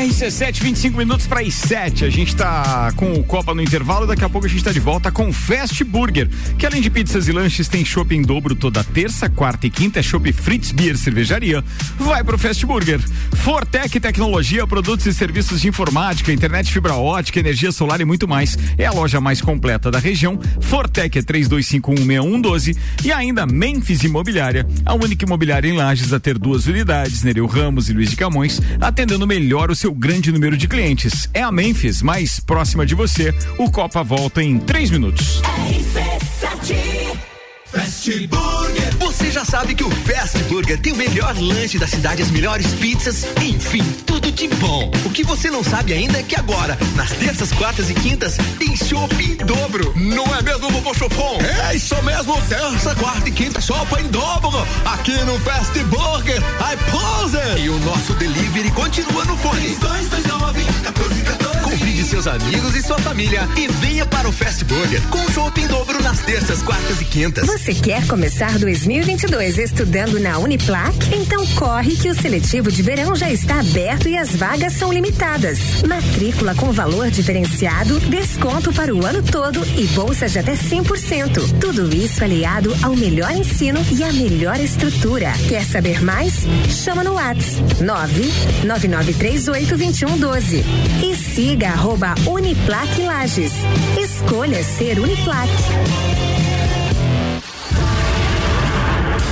RC7, 25 minutos para as 7. A gente tá com o Copa no intervalo. Daqui a pouco a gente tá de volta com o Fast Burger, que além de pizzas e lanches, tem shopping em dobro toda terça, quarta e quinta. É shopping Fritz Beer Cervejaria. Vai pro Fast Burger. Fortec Tecnologia, produtos e serviços de informática, internet fibra ótica, energia solar e muito mais. É a loja mais completa da região. Fortec é 32516112 e ainda Memphis Imobiliária, a única imobiliária em Lages a ter duas unidades, Nereu Ramos e Luiz de Camões, atendendo melhor o seu grande número de clientes. É a Memphis, mais próxima de você. O Copa volta em três minutos. Fast Burger. Você já sabe que o Fast Burger tem o melhor lanche da cidade, as melhores pizzas, enfim, tudo de bom. O que você não sabe ainda é que agora, nas terças, quartas e quintas, tem chopp em dobro. Não é mesmo, vovô Chopon? É isso mesmo, terça, quarta e quinta, chopp em dobro. Aqui no Fast Burger, I pose. E o nosso delivery continua no fone. 229 1414. Convide seus amigos e sua família e venha para o Fast Burger com chopp em dobro nas terças, quartas e quintas. Você quer começar 2022 estudando na Uniplac? Então corre que o seletivo de verão já está aberto e as vagas são limitadas. Matrícula com valor diferenciado, desconto para o ano todo e bolsa de até 100%. Tudo isso aliado ao melhor ensino e à melhor estrutura. Quer saber mais? Chama no WhatsApp 999382112 e siga arroba Uniplac Lages. Escolha ser Uniplac.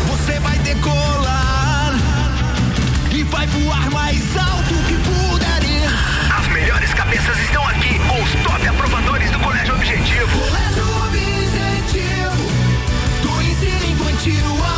Você vai decolar e vai voar mais alto que puder ir. As melhores cabeças estão aqui com os top aprovadores do Colégio Objetivo. Colégio Objetivo, do ensino infantil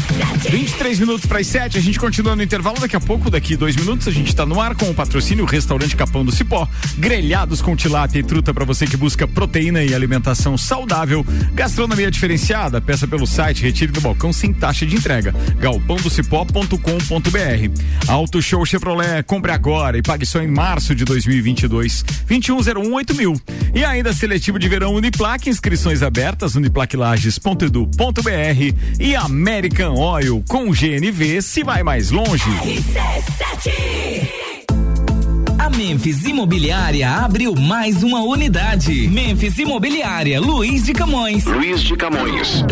23 minutos para as 7, a gente continua no intervalo. Daqui a pouco, daqui dois minutos, a gente está no ar com o patrocínio Restaurante Capão do Cipó. Grelhados com tilápia e truta para você que busca proteína e alimentação saudável. Gastronomia diferenciada, peça pelo site, retire do balcão sem taxa de entrega. galpãodocipó.com.br. Auto Show Chevrolet, compre agora e pague só em março de 2022. 21018000. E ainda seletivo de verão Uniplac, inscrições abertas, uniplaclages.edu.br e American Oil com GNV se vai mais longe. A Memphis Imobiliária abriu mais uma unidade. Memphis Imobiliária, Luiz de Camões. Luiz de Camões.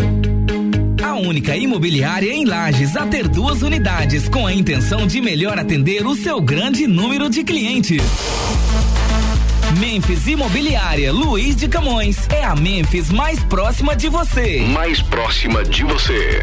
A única imobiliária em Lages a ter duas unidades com a intenção de melhor atender o seu grande número de clientes. Memphis Imobiliária Luiz de Camões é a Memphis mais próxima de você. Mais próxima de você.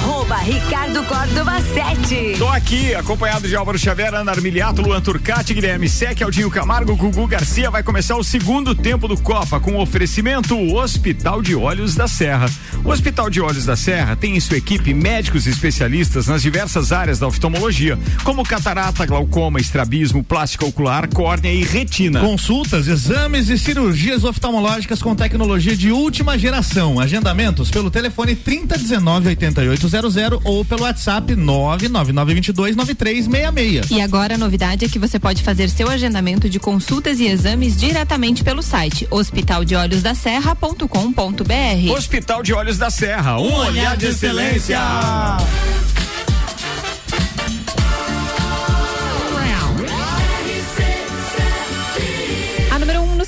arroba Ricardo Córdova 7. Tô aqui, acompanhado de Álvaro Xavier, Ana Armiliato, Luan Turcati, Guilherme Sec, Aldinho Camargo, Gugu Garcia. Vai começar o segundo tempo do Copa com o oferecimento Hospital de Olhos da Serra. O Hospital de Olhos da Serra tem em sua equipe médicos especialistas nas diversas áreas da oftalmologia, como catarata, glaucoma, estrabismo, plástica ocular, córnea e retina. Consultas, exames e cirurgias oftalmológicas com tecnologia de última geração. Agendamentos pelo telefone 3019 8800 ou pelo WhatsApp 99922 9366. E agora a novidade é que você pode fazer seu agendamento de consultas e exames diretamente pelo site hospitaldeolhosdaserra.com.br. Hospital de Olhos da Serra, um, olhar de excelência.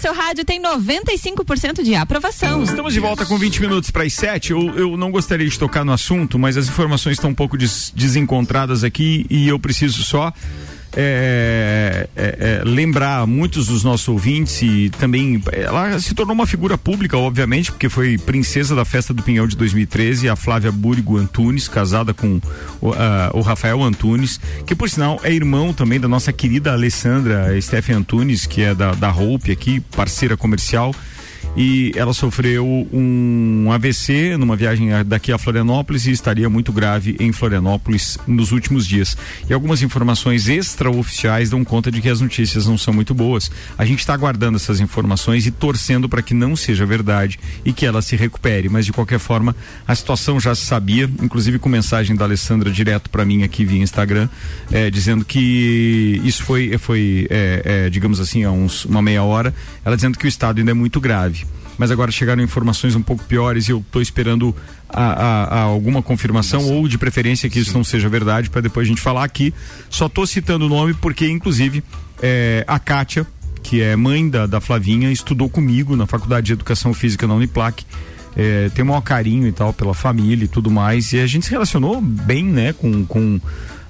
Seu rádio tem 95% de aprovação. Estamos de volta com 20 minutos para as 7. Eu, eu não gostaria de tocar no assunto, mas as informações estão um pouco des, desencontradas aqui e eu preciso só. É, é, é, lembrar muitos dos nossos ouvintes e também ela se tornou uma figura pública, obviamente, porque foi princesa da festa do Pinhão de 2013, a Flávia Búrigo Antunes, casada com o, uh, o Rafael Antunes, que por sinal é irmão também da nossa querida Alessandra Stephen Antunes, que é da, da Hope aqui, parceira comercial e ela sofreu um AVC numa viagem daqui a Florianópolis e estaria muito grave em Florianópolis nos últimos dias. E algumas informações extraoficiais dão conta de que as notícias não são muito boas. A gente está aguardando essas informações e torcendo para que não seja verdade e que ela se recupere. Mas de qualquer forma, a situação já se sabia, inclusive com mensagem da Alessandra direto para mim aqui via Instagram, eh, dizendo que isso foi, foi eh, eh, digamos assim, há uns, uma meia hora, ela dizendo que o estado ainda é muito grave mas agora chegaram informações um pouco piores e eu estou esperando a, a, a alguma confirmação ou de preferência que isso não seja verdade para depois a gente falar aqui. Só estou citando o nome porque, inclusive, é, a Kátia, que é mãe da, da Flavinha, estudou comigo na Faculdade de Educação Física na Uniplac. É, tem um maior carinho e tal pela família e tudo mais. E a gente se relacionou bem, né, com. com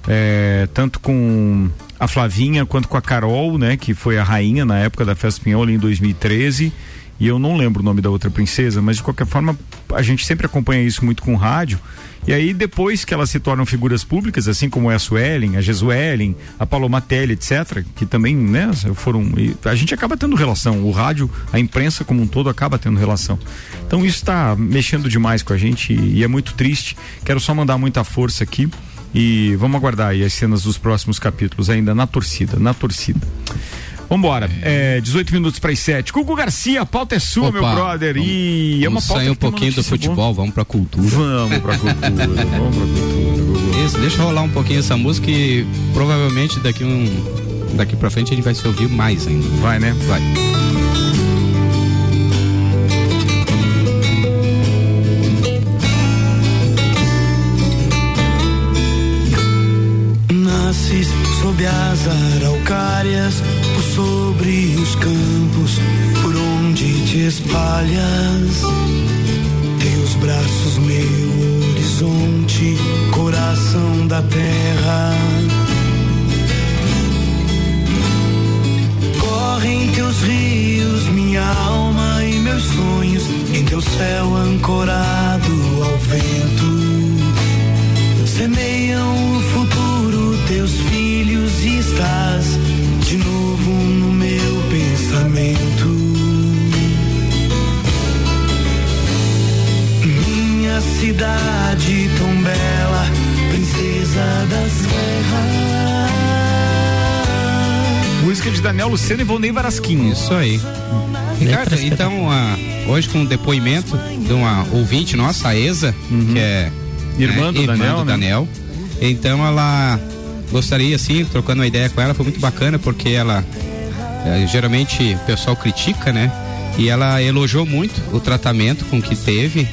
é, tanto com a Flavinha quanto com a Carol, né, que foi a rainha na época da Festa Pinhol em 2013 e eu não lembro o nome da outra princesa, mas de qualquer forma a gente sempre acompanha isso muito com rádio. E aí depois que elas se tornam figuras públicas, assim como é a Suelen, a Jesuelen, a Palomatelli, etc, que também, né, foram, a gente acaba tendo relação, o rádio, a imprensa como um todo acaba tendo relação. Então isso está mexendo demais com a gente e, e é muito triste. Quero só mandar muita força aqui e vamos aguardar aí as cenas dos próximos capítulos ainda na torcida, na torcida. Vambora. É, 18 minutos para as 7. Gugu Garcia, a pauta é sua, Opa, meu brother. Vamos, e é uma vamos pauta sair um pouquinho do futebol, boa. vamos pra cultura. Vamos pra cultura, vamos pra cultura. Isso, deixa rolar um pouquinho essa música e provavelmente daqui um daqui pra frente a gente vai se ouvir mais ainda. Vai, né? Vai. Nasces sob as araucárias, sobre os campos, por onde te espalhas. Teus braços, meu horizonte, coração da terra. Correm teus rios, minha alma e meus sonhos, em teu céu ancorado ao vento semeiam o futuro teus Daniel Lucena e Volney Varasquim. Isso aí. Ricardo, então, ah, hoje com o depoimento de uma ouvinte nossa, a Eza, que é Irmã do Daniel, né? Daniel. Então ela gostaria, assim, trocando uma ideia com ela, foi muito bacana porque ela eh, geralmente o pessoal critica, né? E ela elogiou muito o tratamento com que teve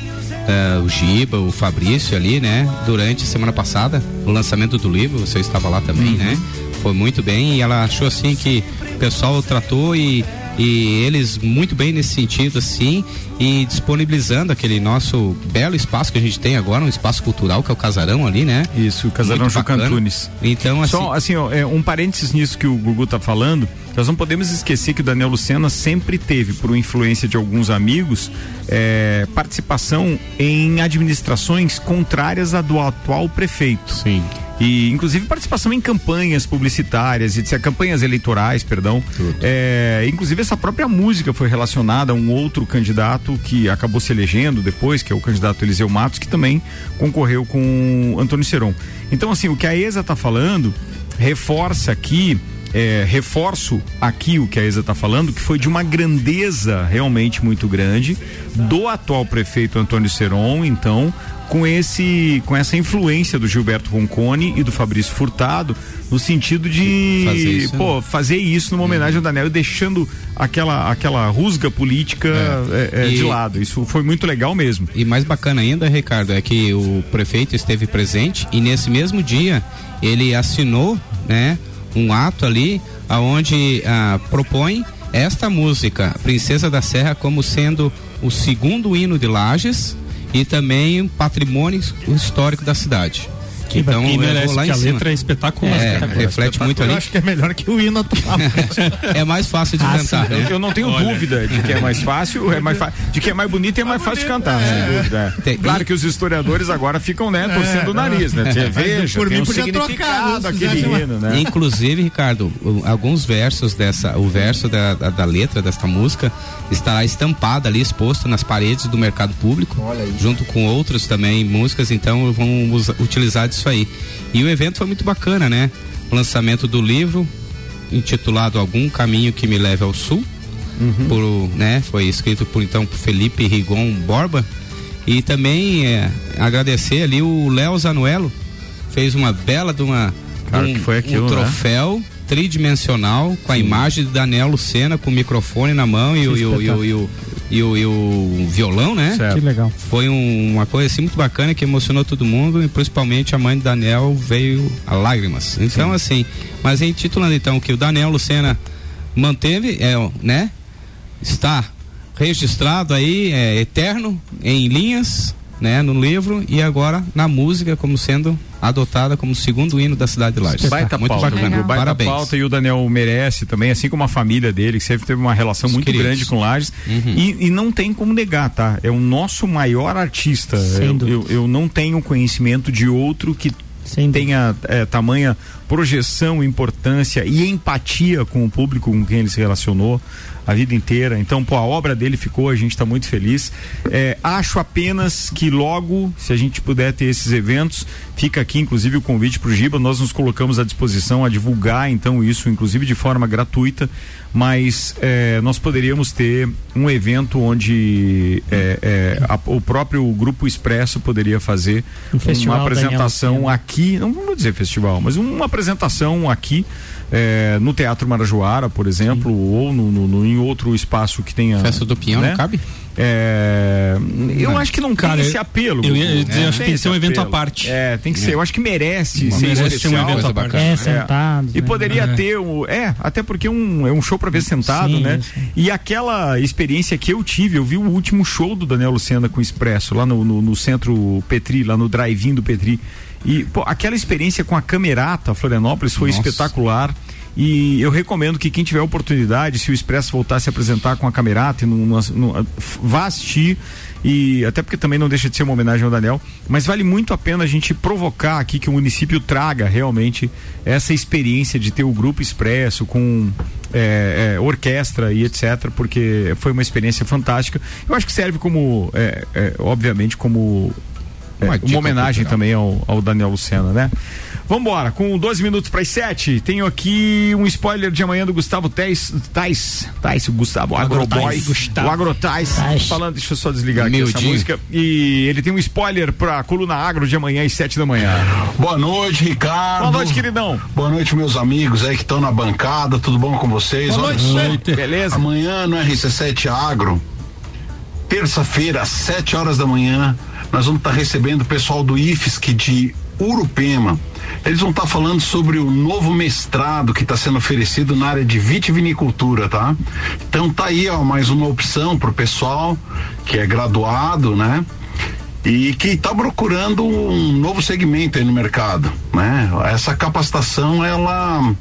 eh, o Giba, o Fabrício ali, né? Durante a semana passada, o lançamento do livro, você estava lá também, né? Foi muito bem e ela achou assim que o pessoal tratou e e eles muito bem nesse sentido assim e disponibilizando aquele nosso belo espaço que a gente tem agora, um espaço cultural que é o Casarão ali, né? Isso, o Casarão Muito Juca bacana. Antunes. Então, assim, Só assim, ó, é, um parênteses nisso que o Gugu tá falando, nós não podemos esquecer que o Daniel Lucena sempre teve, por influência de alguns amigos, é, participação em administrações contrárias à do atual prefeito. Sim. E inclusive participação em campanhas publicitárias, etc, campanhas eleitorais, perdão. É, inclusive essa própria música foi relacionada a um outro candidato que acabou se elegendo depois, que é o candidato Eliseu Matos, que também concorreu com Antônio Seron. Então, assim, o que a ESA está falando reforça aqui. é, reforço aqui o que a Isa está falando, que foi de uma grandeza realmente muito grande do atual prefeito Antônio Seron, então, com esse com essa influência do Gilberto Roncone e do Fabrício Furtado no sentido de Fazer isso, pô, né? fazer isso numa homenagem ao Daniel deixando aquela aquela rusga política é, é, E- de lado. Isso foi muito legal mesmo. E mais bacana ainda, Ricardo, é que o prefeito esteve presente e nesse mesmo dia ele assinou, né, um ato ali aonde ah, propõe esta música Princesa da Serra como sendo o segundo hino de Lages e também patrimônio histórico da cidade. Que então, eu merece, lá em a cima. letra é espetacular. É, Espetacular, reflete muito ali. Eu acho que é melhor que o hino atualmente. É mais fácil de Ah, cantar, sim. né? Eu, não tenho Olha. dúvida de que é mais fácil, é mais fa- de que é mais bonito e é mais fácil de cantar, sem dúvida. é. Claro que os historiadores agora ficam, né, torcendo o nariz, né? Você veja, por tem mim um podia trocar, aquele uma- hino, né? Inclusive, Ricardo, alguns versos dessa, o verso da, da, da letra desta música estará estampada ali, exposto nas paredes do mercado público, junto com outros também músicas, então vamos utilizar disso aí. E o evento foi muito bacana, né? O lançamento do livro, intitulado Algum Caminho que Me Leve ao Sul, por, né? Foi escrito por então por Felipe Rigon Borba. E também é, agradecer ali o Léo Zanuelo, fez uma bela de uma Claro um, que foi aquilo, um né? troféu tridimensional com a imagem de Daniel Lucena com o microfone na mão e o, e o, e o, e o, e o- violão, né? Que legal. Foi um- uma coisa assim muito bacana que emocionou todo mundo e principalmente a mãe do Daniel veio a lágrimas. Então, assim, mas intitulando então que o Daniel Lucena manteve, é, né? Está registrado aí, é, eterno, em linhas, né? No livro e agora na música como sendo adotada como segundo hino da cidade de Lages. Baita muito pauta, bacana. Gugu, baita Parabéns. pauta e o Daniel merece também, assim como a família dele, que sempre teve uma relação muito queridos. grande com Lages. Uhum. E, e não tem como negar, tá? É o nosso maior artista. Sem Eu, eu, eu não tenho conhecimento de outro que tenha é, tamanha projeção, importância e empatia com o público com quem ele se relacionou a vida inteira. Então, pô, a obra dele ficou, a gente está muito feliz. É, acho apenas que logo, se a gente puder ter esses eventos, fica aqui inclusive o convite para o Giba. Nós nos colocamos à disposição a divulgar então isso, inclusive de forma gratuita. Mas é, nós poderíamos ter um evento onde é, é, a- o próprio Grupo Expresso poderia fazer Um uma apresentação aqui, não vou dizer festival, mas uma apresentação aqui é, no Teatro Marajoara, por exemplo, ou no, no- no- em outro espaço que tenha. Festa do Pinhão, né? não cabe? É, eu Não. acho que não Cara, tem eu- esse apelo. eu ia Gugu. dizer, Não acho que tem que ser um esse evento à parte. É, tem que ser. Eu acho que merece Uma- ser merece ser um especial. evento à parte. É, sentados, E né? poderia É. ter o. É, até porque um, é um show pra ver sentado, Sim, né? isso. E aquela experiência que eu tive, eu vi o último show do Daniel Lucena com o Expresso, lá no, no, no centro Petri, lá no drive-in do Petri. E, pô, aquela experiência com a Camerata Florianópolis foi Nossa. espetacular. E eu recomendo que quem tiver oportunidade, se o Expresso voltar a se apresentar com a Camerata, e numa- numa- vá assistir. E até porque também não deixa de ser uma homenagem ao Daniel, mas vale muito a pena a gente provocar aqui que o município traga realmente essa experiência de ter o grupo expresso com é, é, orquestra e etc, porque foi uma experiência fantástica. Eu acho que serve como, é, é, obviamente, como é, Uma uma, dica homenagem cultural. também ao, ao Daniel Lucena, né? Vambora, com 12 minutos para as 7, tenho aqui um spoiler de amanhã do Gustavo Tais, Tais, Tais, o Gustavo, o Agroboy, Gustavo. o Agrotais, Tais. falando, deixa eu só desligar aqui essa Miudinho. música, e ele tem um spoiler pra coluna agro de amanhã às 7 da manhã. Boa noite, Ricardo. Boa noite, queridão. Boa noite, meus amigos aí que estão na bancada. Tudo bom com vocês? Boa noite, noite. Beleza? Amanhã no RC7 Agro terça-feira, às 7 horas da manhã, nós vamos estar recebendo o pessoal do IFSC de Urupema. Eles vão estar falando sobre o novo mestrado que está sendo oferecido na área de vitivinicultura, tá? Então tá aí, ó, mais uma opção para o pessoal que é graduado, né? e que está procurando um novo segmento aí no mercado, né? Essa capacitação ela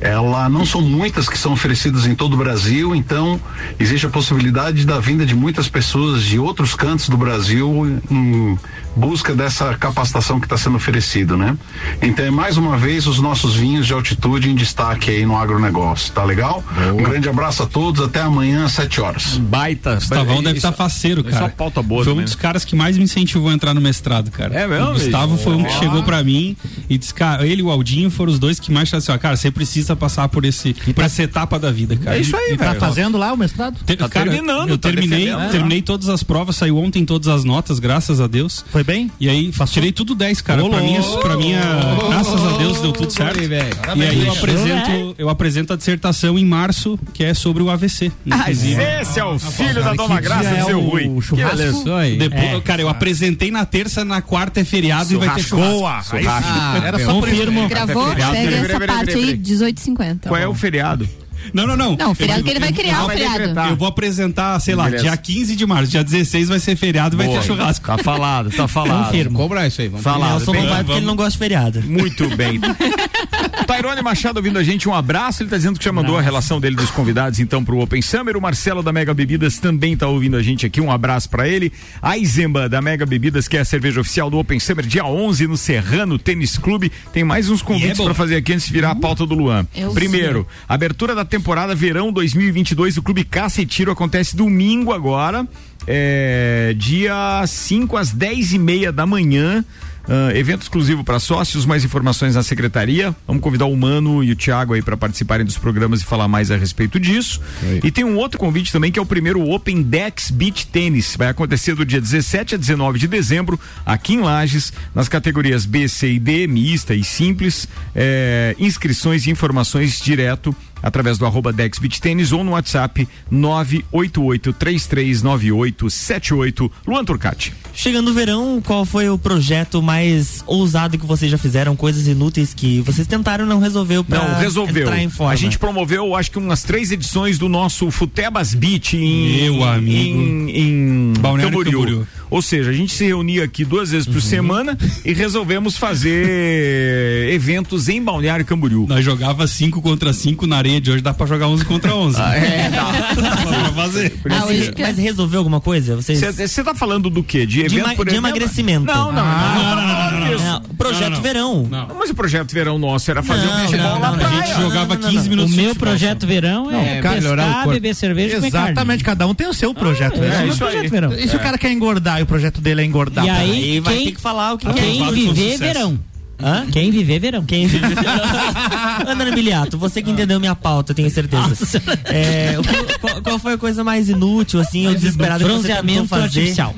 ela não são muitas que são oferecidas em todo o Brasil, então existe a possibilidade da vinda de muitas pessoas de outros cantos do Brasil em busca dessa capacitação que está sendo oferecido, né? Então é mais uma vez os nossos vinhos de altitude em destaque aí no agronegócio, tá legal? Um grande abraço a todos, até amanhã às 7 horas. Baita. Gustavão deve estar faceiro, é cara. só pauta boa Foi um também, dos né? caras que mais me incentivou a entrar no mestrado, cara. É mesmo, O Gustavo bicho? foi um que chegou pra mim e disse, cara, ele e o Aldinho foram os dois que mais falaram assim, ó, cara, você precisa passar por esse, por essa etapa da vida, cara. É isso aí, E- e Tá fazendo lá o mestrado? Tá cara, terminando, eu tá terminei, defendendo. terminei todas as provas, saiu ontem todas as notas, graças a Deus. Foi bem? E aí tirei tudo 10, cara. Ô, Pra mim, louco. pra minha, graças a Deus deu tudo certo. E aí eu apresento, eu apresento a dissertação em março, que é sobre o AVC. inclusive. esse é o filho da Dona Graça do seu Rui. Que beleza. Depois, É. Cara, eu apresentei na terça, na quarta é feriado e vai ter churrasco. Boa. Ah, Era é. só por isso. Confirmo. Gravou? Pega essa parte aí, peraí. 18,50. Qual é o feriado? Não, não, não. Não, o feriado Eu- que ele vai criar, eu feriado. decretar. Eu vou apresentar, sei lá, Beleza. dia 15 de março. Dia 16 vai ser feriado e vai Boa. ter churrasco. Tá falado, tá falado. Confirmo. Cobrar isso aí, vamos Falado. Nelson não Bem, vai porque ele não gosta de feriado. Muito bem. Tairone Machado ouvindo a gente, um abraço. Ele tá dizendo que já mandou a relação dele dos convidados, então, pro Open Summer. O Marcelo da Mega Bebidas também tá ouvindo a gente aqui. Um abraço pra ele. A Izemba da Mega Bebidas, que é a cerveja oficial do Open Summer, dia 11 no Serrano Tênis Clube. Tem mais uns convites bom. pra fazer aqui antes de virar a pauta do Luan. Eu Primeiro, abertura da temporada verão 2022 do Clube Caça e Tiro acontece domingo agora, é, dia 5 às 10 e meia da manhã. Ah, evento exclusivo para sócios, mais informações na secretaria. Vamos convidar o Mano e o Thiago aí para participarem dos programas e falar mais a respeito disso. E tem um outro convite também que é o primeiro Open Dex Beach Tênis. Vai acontecer do dia 17 a 19 de dezembro aqui em Lages, nas categorias B, C e D, mista e simples. É, inscrições e informações direto através do arroba Dex Beach Tênis ou no WhatsApp 988339878. Luan Turcati. Chegando o verão, qual foi o projeto mais ousado que vocês já fizeram? Coisas inúteis que vocês tentaram e não resolveu pra Não, resolveu. entrar em forma. A gente promoveu, acho que umas três edições do nosso Futebas Beach em, Meu amigo. em, em Balneário Camboriú. Camboriú. Ou seja, a gente se reunia aqui duas vezes por semana e resolvemos fazer eventos em Balneário Camboriú. Nós jogava 5 contra 5 na areia de hoje, dá pra jogar 11 contra 11. Ah, é, dá. pra fazer. Mas, mas resolveu alguma coisa? Vocês... Você tá falando do quê? De De, por de emagrecimento. Não, não, Ah, não, não, não, não, não. Projeto verão. Não, Mas o projeto verão nosso era fazer Não, um futebol não, na praia. A gente jogava 15 O minutos. de meu projeto verão é, o pescar, corpo. beber cerveja e. Exatamente, cada um tem o seu projeto. é, esse é o projeto verão. E se o cara quer engordar e o projeto dele é engordar? E aí, Aí vai quem- ter que falar o que quer. Quem viver, verão. Hã? Quem viver, verão. Quem Ana Biliato, você que entendeu minha pauta, eu tenho certeza. É, o que- qual, qual foi a coisa mais inútil, assim, ou desesperada que você tentou fazer? artificial.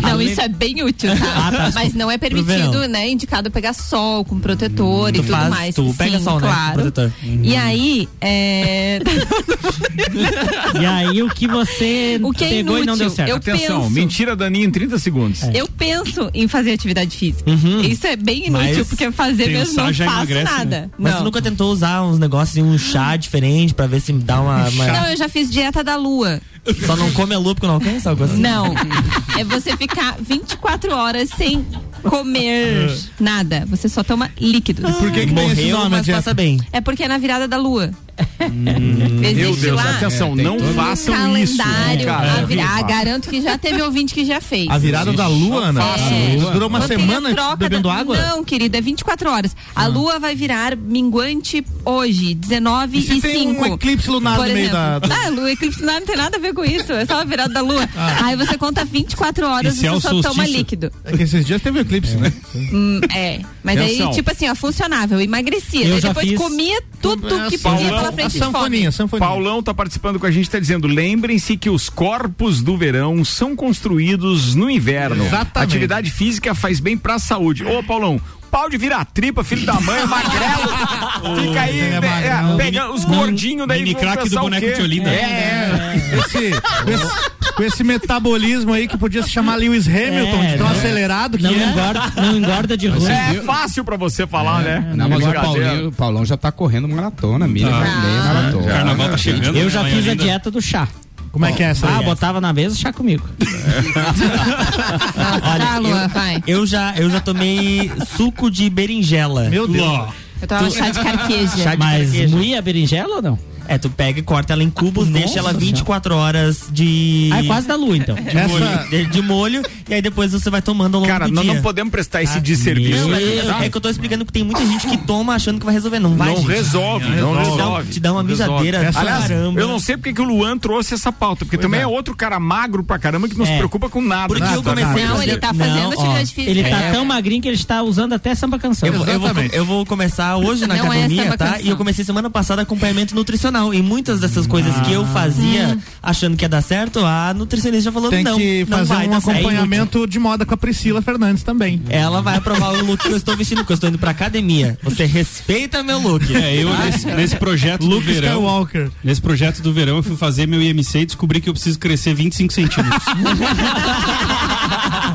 Não, isso é bem útil, tá? Ah, tá, Mas não é permitido, verão. né? Indicado pegar sol com protetor e Tu tudo faz, mais. tu pega Sim, sol, né? claro. Protetor. E aí, é... E aí, o que você O que é pegou e não deu inútil? certo? Eu Atenção, penso- mentira Daninha em 30 segundos. eu penso em fazer atividade física. Isso é bem inútil. Mas porque fazer mesmo não faço emagrece, né? nada. Mas não. tu nunca tentou usar uns negócios, um chá diferente pra ver se dá uma. uma- Não, eu já fiz dieta da lua. Só não come a lua porque não alcança algo assim? Não. É você ficar 24 horas sem comer nada. Você só toma líquidos. Por que, que tem esse Morreu, nome? mas Dieta? passa bem. É porque é na virada da lua. Meu Existe Deus, lá atenção, não um façam isso. calendário. Cara, a virar, viu? garanto que já teve ouvinte que já fez. A virada da lua, Ana? É. Isso Durou uma Quando tem a semana troca bebendo da- água? Não, querida, é 24 horas. A lua vai virar minguante hoje, 19 E e, se tem 5. um eclipse lunar no meio da- Ah, lua eclipse lunar não tem nada a ver com isso. É só a virada da lua. Aí você conta 24 horas E e é você o só toma solstício? líquido. É que esses dias teve eclipse, né? Hum, é. Mas aí, tipo assim, ó, funcionava. Eu emagrecia. Eu depois fiz- comia tudo que Paulão, podia pela a frente de fome. sanfoninha, sanfoninha. Paulão tá participando com a gente, tá dizendo: lembrem-se que os corpos do verão são construídos no inverno. Exatamente. Atividade física faz bem pra saúde. Ô, Paulão. Pau de virar tripa, filho da mãe, magrelo. Fica aí, é é, magrelo. pegando os gordinhos daí. Mini craque do boneco de Olinda. É, é. Esse, esse, com esse metabolismo aí que podia se chamar Lewis Hamilton, É, de tão não- acelerado que não é. engorda, não engorda de ruim. É fácil pra você falar, né? Não, mas o. Paulinho, o Paulão já tá correndo maratona, milha, Tá. meia maratona. Carnaval tá chegando. Eu já né, fiz a dieta do chá. Como é que é essa Ah, aí? botava na mesa chá comigo. Tá, Luan, vai. Eu já, eu já tomei suco de berinjela. Meu Deus. Eu tava chá de carqueja. Chá de Mas carqueja. moía a berinjela ou não? É, tu pega e corta ela em cubos, Nossa deixa ela Senhora. 24 horas de. Ah, é quase da lua, então. De, molho, de, de molho, e aí depois você vai tomando ao longo Cara, do nós dia. não podemos prestar esse desserviço. Não, né? é, é que eu tô explicando que tem muita gente que toma achando que vai resolver. Não vai, Não gente. resolve, não Te dá um- resolve. Te dá uma Não mijadeira Aliás, caramba. eu não sei porque que o Luan trouxe essa pauta, porque também é. outro cara magro pra caramba que não se É. preocupa com nada. Porque nada, eu comecei nada. a Não, fazer- ele tá fazendo Não, ó, atividade física. Ele tá É. tão magrinho que ele está usando até samba canção. Eu, vou- eu, vou, eu vou começar hoje na Não é academia, tá? canção. E eu comecei semana passada acompanhamento nutricional. E muitas dessas coisas que eu fazia achando que ia dar certo, a nutricionista já falou Tem não. que não vai um dar certo. Acompanhamento de moda com a Priscila Fernandes também. Ela vai aprovar o look que eu estou vestindo, porque eu estou indo pra academia. Você respeita meu look. É, eu nesse, nesse projeto do Luke verão. Skywalker. Nesse projeto do verão eu fui fazer meu IMC e descobri que eu preciso crescer 25 centímetros.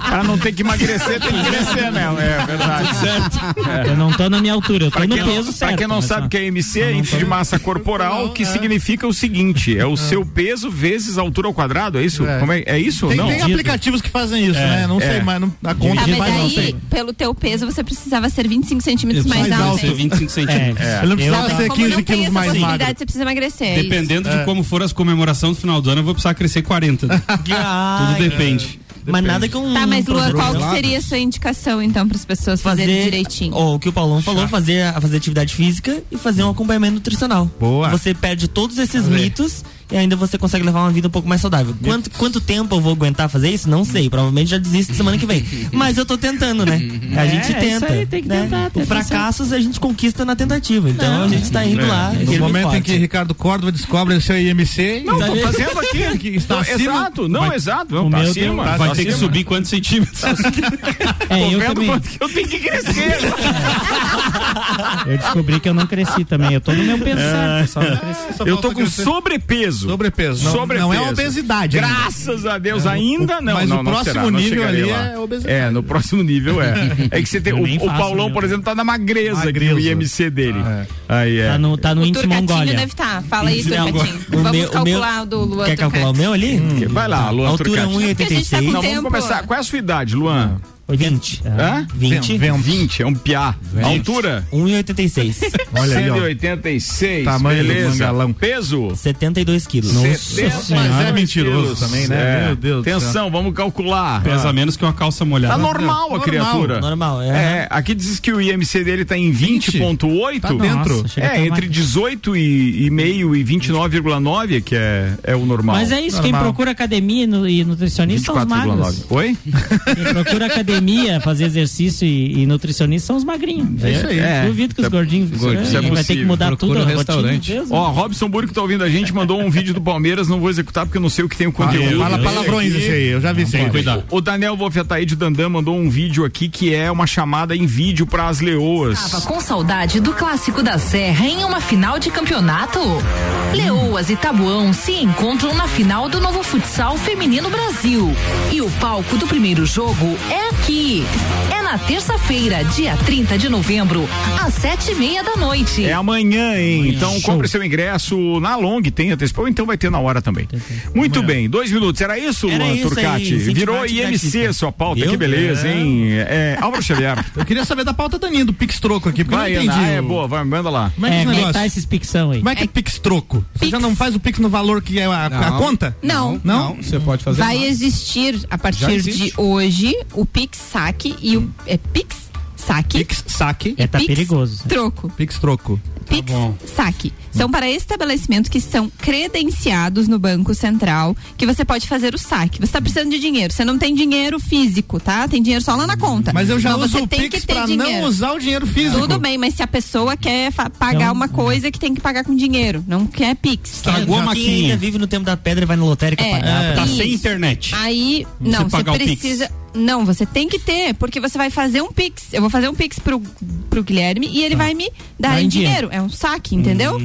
Pra não ter que emagrecer, tem que crescer, né? É verdade. certo. Eu não tô na minha altura, eu tô Pra no peso não, certo. pra quem não sabe o que é MC, é índice de massa corporal, que significa o seguinte: é o seu peso vezes a altura ao quadrado, é isso? É. Como é, é isso ou Tem, não? tem aplicativos que fazem isso, É. né? Não sei, É. mas não, a conta Tá, mas vai não aí, sei. pelo teu peso, você precisava ser 25 centímetros mais, mais alto. alto. hein? 25 centímetros. É. Ele não precisava Eu- ser Como 15 não tem quilos mais magro. você precisa emagrecer. é. Dependendo de como for as comemorações do final do ano, eu vou precisar crescer 40. Ai, Tudo depende. Mas nada que um. Tá, mas um Luan, programa qual que seria a sua indicação, então, para as pessoas fazerem fazer direitinho? ó, o que o Paulão falou, fazer, fazer atividade física e fazer um acompanhamento nutricional. Boa. Você perde todos esses mitos e ainda você consegue levar uma vida um pouco mais saudável. Quanto, quanto tempo eu vou aguentar fazer isso? Não sei. Provavelmente já desisto semana que vem. Mas eu tô tentando, né? A gente É, isso tenta. aí, tem que né? tentar, O tentar fracassos a gente conquista na tentativa. Então a gente tá indo lá. No momento em que Ricardo Córdova descobre o seu IMC, Não, tá tô fazendo aqui. Que está Não, acima. exato, não, Vai- exato. Não, o tá meu acima. tá Vai ter que subir quantos centímetros? É, Tô eu vendo também. quanto que eu tenho que crescer. Eu descobri que eu não cresci também. Eu tô no meu É. pensar. Só não cresci. Só Eu tô com crescer. Sobrepeso. sobrepeso. Não, Sobrepeso. não é obesidade. ainda. Graças a Deus, É, ainda o- não. mas não, o não próximo será, nível ali lá. é obesidade. É, no próximo nível é. É que você tem. O, o Paulão, meu. por exemplo, tá na magreza Magreza. o IMC dele. Aí é. Tá no, tá no o índice Mongólia. deve estar. Fala aí, Turcatinho. Vamos meu- o calcular o do Luan Quer calcular o meu ali? Vai lá, Luan Altura Turcati. 1,86. Porque a gente tá Não, vamos começar. Qual é a sua idade, Luan? 20. Hã? 20. 20, é um piá. Altura? 1,86. Olha aí, ó. 186. Tamanho do beleza. mangalão. Peso? 72 quilos. 70 Mas é mentiroso quilos. também, né? É. Meu Deus do céu. Atenção, vamos calcular. Pesa menos que uma calça molhada. Tá normal a Normal, criatura. Normal, é. É, aqui diz que o IMC dele tá em 20.8. Tá dentro. Nossa, É, entre mais. 18 e, e meio e 29,9 que é, é o normal. Mas é isso, quem Normal. procura academia e nu- nutricionista são os magros. 24,9. Oi? Quem procura academia, fazer exercício e, e nutricionista são os magrinhos. É isso aí. É. Duvido que os Isso é- gordinhos Gordinho, isso é vai ter que mudar Procura tudo. um a rotina restaurante. mesmo. Ó, Robson Burgo que tá ouvindo a gente mandou um vídeo do Palmeiras, não vou executar porque eu não sei o que tem o conteúdo. Fala palavrões esse aí, eu já vi isso aí. Cuidado. O Daniel Wolfetaide Dandan mandou um vídeo aqui que é uma chamada em vídeo para as leoas. Tava com saudade do clássico da Serra em uma final de campeonato? Leoas e Tabuão se encontram na final do novo futsal feminino Brasil. E o palco do primeiro jogo é aqui. É na terça-feira, dia 30 de novembro, às sete e meia da noite. É amanhã, hein? Então Show. compre seu ingresso na Long, tem antecipação, ou então vai ter na hora também. Muito bem, dois minutos. Era isso, Era Luan isso aí, Turcati? incentivar Virou a IMC sua pauta, Viu? que beleza, É. hein? É, Álvaro Xavier. Eu queria saber da pauta Daninho, do Pix Troco aqui, porque Vai, eu não entendi. Ana, é boa, vai, manda lá. Como é que É, é tá esses pixão aí? Como é que é Pix Troco? Você já não faz o Pix no valor que é a, a Não. conta? Não. Não? Você pode fazer. Vai mais. existir a partir de hoje o Pix Saque e o é Pix Saque Pix Saque. É, tá Pix perigoso. Troco. Pix Troco. Pix Saque. São para estabelecimentos que são credenciados no Banco Central que você pode fazer o saque. Você está precisando de dinheiro. Você não tem dinheiro físico, tá? Tem dinheiro só lá na conta. Mas eu já Então uso você o tem Pix dinheiro. não usar o dinheiro físico. Tudo bem, mas se a pessoa quer pagar Então, uma coisa que tem que pagar com dinheiro, não quer Pix. Estragou a Quem maquininha. ainda vive no tempo da pedra e vai na lotérica É, pagar. Tá Isso. sem internet. Aí, não, você Pix. precisa. Não, você tem que ter, porque você vai fazer um Pix. Eu vou fazer um Pix pro pro Guilherme e ele vai me dar em dinheiro. É um saque, entendeu?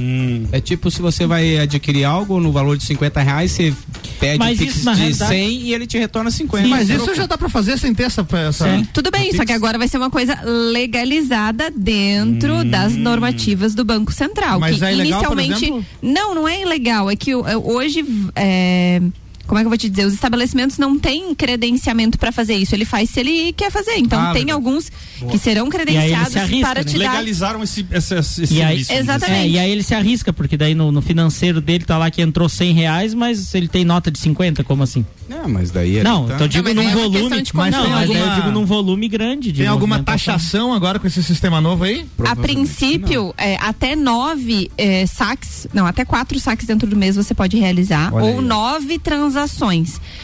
É tipo se você vai adquirir algo no valor de 50 reais, você pede Mas um pix isso, de realidade- 100 e ele te retorna 50. Mas isso já dá pra fazer sem ter essa. essa... Tudo bem, só que agora vai ser uma coisa legalizada dentro das normativas do Banco Central. Mas que é ilegal, por inicialmente. exemplo? Não, não é ilegal. É que é, hoje. é, Como é que eu vou te dizer? Os estabelecimentos não têm credenciamento para fazer isso. Ele faz se ele quer fazer. Então Ah, tem legal. alguns Boa. que serão credenciados para te dar. Legalizaram esse, esse, esse E aí, serviço. Exatamente. É, e aí ele se arrisca, porque daí no, no financeiro dele tá lá que entrou 100 reais, mas ele tem nota de 50, como assim? Não, mas daí Não, tá- eu digo Não, mas num é volume. de Mas, não, mas daí eu Alguma- digo num volume grande de Tem alguma taxação agora com esse sistema novo aí? A princípio, é, até nove é, saques, não, até quatro saques dentro do mês você pode realizar, Olha ou aí. nove transações.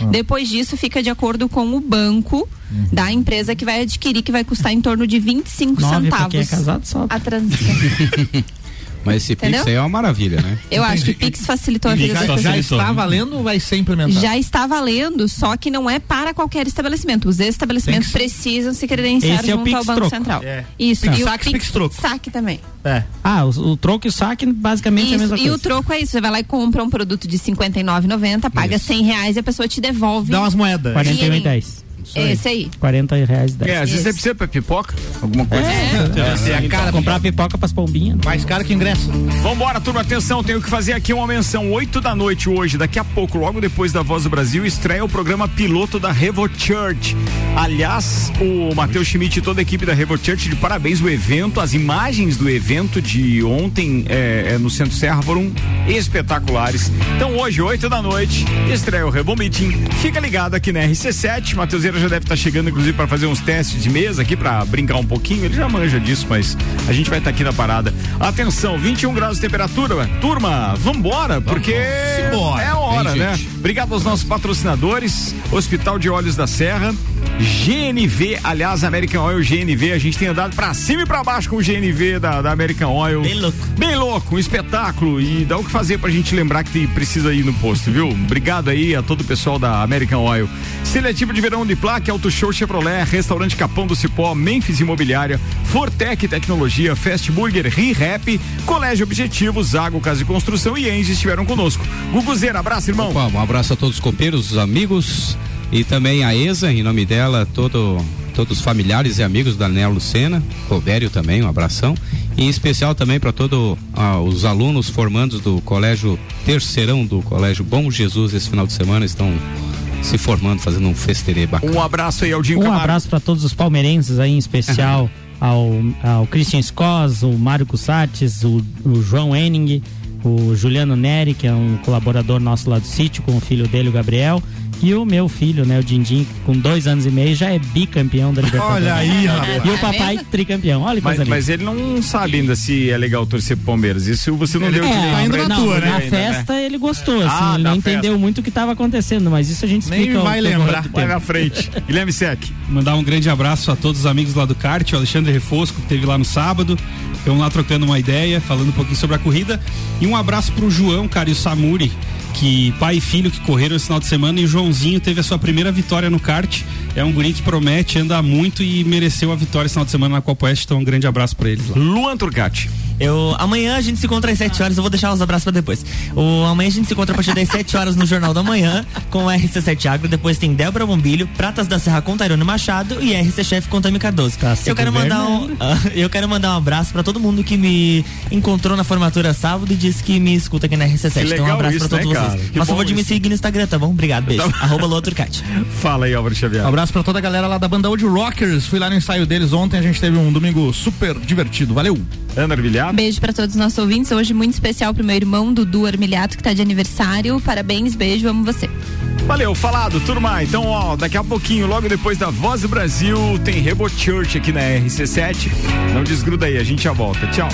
Ah. Depois disso, fica de acordo com o banco da empresa que vai adquirir, que vai custar em torno de 25 Nove centavos. quem é casado, só. A transação. Mas esse Pix Entendeu? aí é uma maravilha, né? Eu acho que Pix facilitou a vida Já, já está valendo ou vai ser implementado? Já está valendo, só que não é para qualquer estabelecimento. Os estabelecimentos que- precisam se credenciar Esse é o junto ao Pix Banco troco. Central. É. Isso. Pix e o saque, Pix troco. saque também. É. Ah, o, o troco e o saque basicamente é a Isso, mesma e coisa. o troco é isso, você vai lá e compra um produto de R$ 59,90, paga 100 reais e a pessoa te devolve. Dá umas moedas. 41,10. Esse aí. 40 reais 10. É, às vezes Isso. você precisa pra pipoca, alguma coisa. É, a cara Comprar pipoca pras pombinhas. mais caro que ingresso. Vambora, turma, atenção, tenho que fazer aqui uma menção. 8 da noite hoje, daqui a pouco, logo depois da Voz do Brasil, estreia o programa piloto da Revo Church. Aliás, o Matheus Schmidt e toda a equipe da Revo Church, de parabéns o evento. As imagens do evento de ontem é, é, no Centro Serra foram espetaculares. Então hoje, 8 da noite, estreia o Revo Meeting. Fica ligado aqui na RC7. Já deve estar chegando, inclusive, para fazer uns testes de mesa aqui, para brincar um pouquinho. Ele já manja disso, mas a gente vai estar aqui na parada. Atenção, 21 graus de temperatura. Turma, vambora, porque Simbora. é a hora, né? gente. Obrigado aos nossos patrocinadores, Hospital de Olhos da Serra, GNV, aliás, American Oil GNV, a gente tem andado pra cima e pra baixo com o GNV da, da American Oil. Bem louco. Bem louco, um espetáculo e dá o que fazer pra gente lembrar que tem- precisa ir no posto, viu? Obrigado aí a todo o pessoal da American Oil. Seletivo de verão de placa, Auto Show Chevrolet, Restaurante Capão do Cipó, Memphis Imobiliária, Fortec Tecnologia, Fast Burger, ReHap, Colégio Objetivo, Zago Casa de Construção e Engie estiveram conosco. Guguzeira, abraço, irmão. Opa, um abraço a todos os copeiros, os amigos e também a ESA, em nome dela, todo, todos os familiares e amigos da Nela Lucena, Robério também, um abração. E em especial também para todos os alunos formandos do Colégio Terceirão do Colégio Bom Jesus esse final de semana estão se formando, fazendo um festerê bacana. Um abraço aí ao Dinho Um Camargo. abraço para todos os palmeirenses aí, em especial ao, ao Christian Scos, o Mário Cussates, o, o João Henning, o Juliano Neri, que é um colaborador nosso lá do sítio, com o filho dele, o Gabriel. E o meu filho, né, o Dindim, com dois anos e meio já é bicampeão da Libertadores. Olha aí, rapaz. E o papai tricampeão. Olha que Mas, mas ele não sabe ainda se é legal torcer pro Palmeiras. Isso você não deu É, tá pra na ele tua, ainda, né? Na né? festa ele gostou, assim, Ah, ele não entendeu festa. muito o que estava acontecendo, mas isso a gente Nem explica. ao vai lembrar. Vai na frente. Guilherme Sec. Mandar um grande abraço a todos os amigos lá do kart, o Alexandre Refosco, que teve lá no sábado. Estamos lá trocando uma ideia, falando um pouquinho sobre a corrida. E um abraço pro João, cara, e o Samuri, que pai e filho que correram esse final de semana. E o Joãozinho teve a sua primeira vitória no kart. É um guri que promete, anda muito e mereceu a vitória esse final de semana na Copa Oeste. Então, um grande abraço pra eles lá. Luan Turcati. Eu, amanhã a gente se encontra às 7 horas, eu vou deixar os abraços pra depois. O, amanhã a gente se encontra a partir das 7 horas no Jornal da Manhã, com o RC7 Agro, depois tem Débora Bombilho, Pratas da Serra com Tairone Machado e RC Chef com Tami Cardoso. eu quero mandar um, ah, eu quero mandar um abraço pra todo mundo que me encontrou na formatura sábado e disse que me escuta aqui na RC7. Que então um abraço isso, pra todos né, vocês. Faça favor de me seguir no Instagram, tá bom? Obrigado, beijo. Arroba Lua Turcati. Fala aí, Álvaro Xavier. Um abraço pra toda a galera lá da banda Old Rockers. Fui lá no ensaio deles ontem, a gente teve um domingo super divertido. Valeu! Ana Beijo pra todos os nossos ouvintes. Hoje muito especial pro meu irmão Dudu Armiliato, que tá de aniversário. Parabéns, beijo, amo você. Valeu, falado, turma. Então, ó, daqui a pouquinho, logo depois da Voz do Brasil, tem Rebo Church aqui na RC7. Não desgruda aí, a gente já volta. Tchau.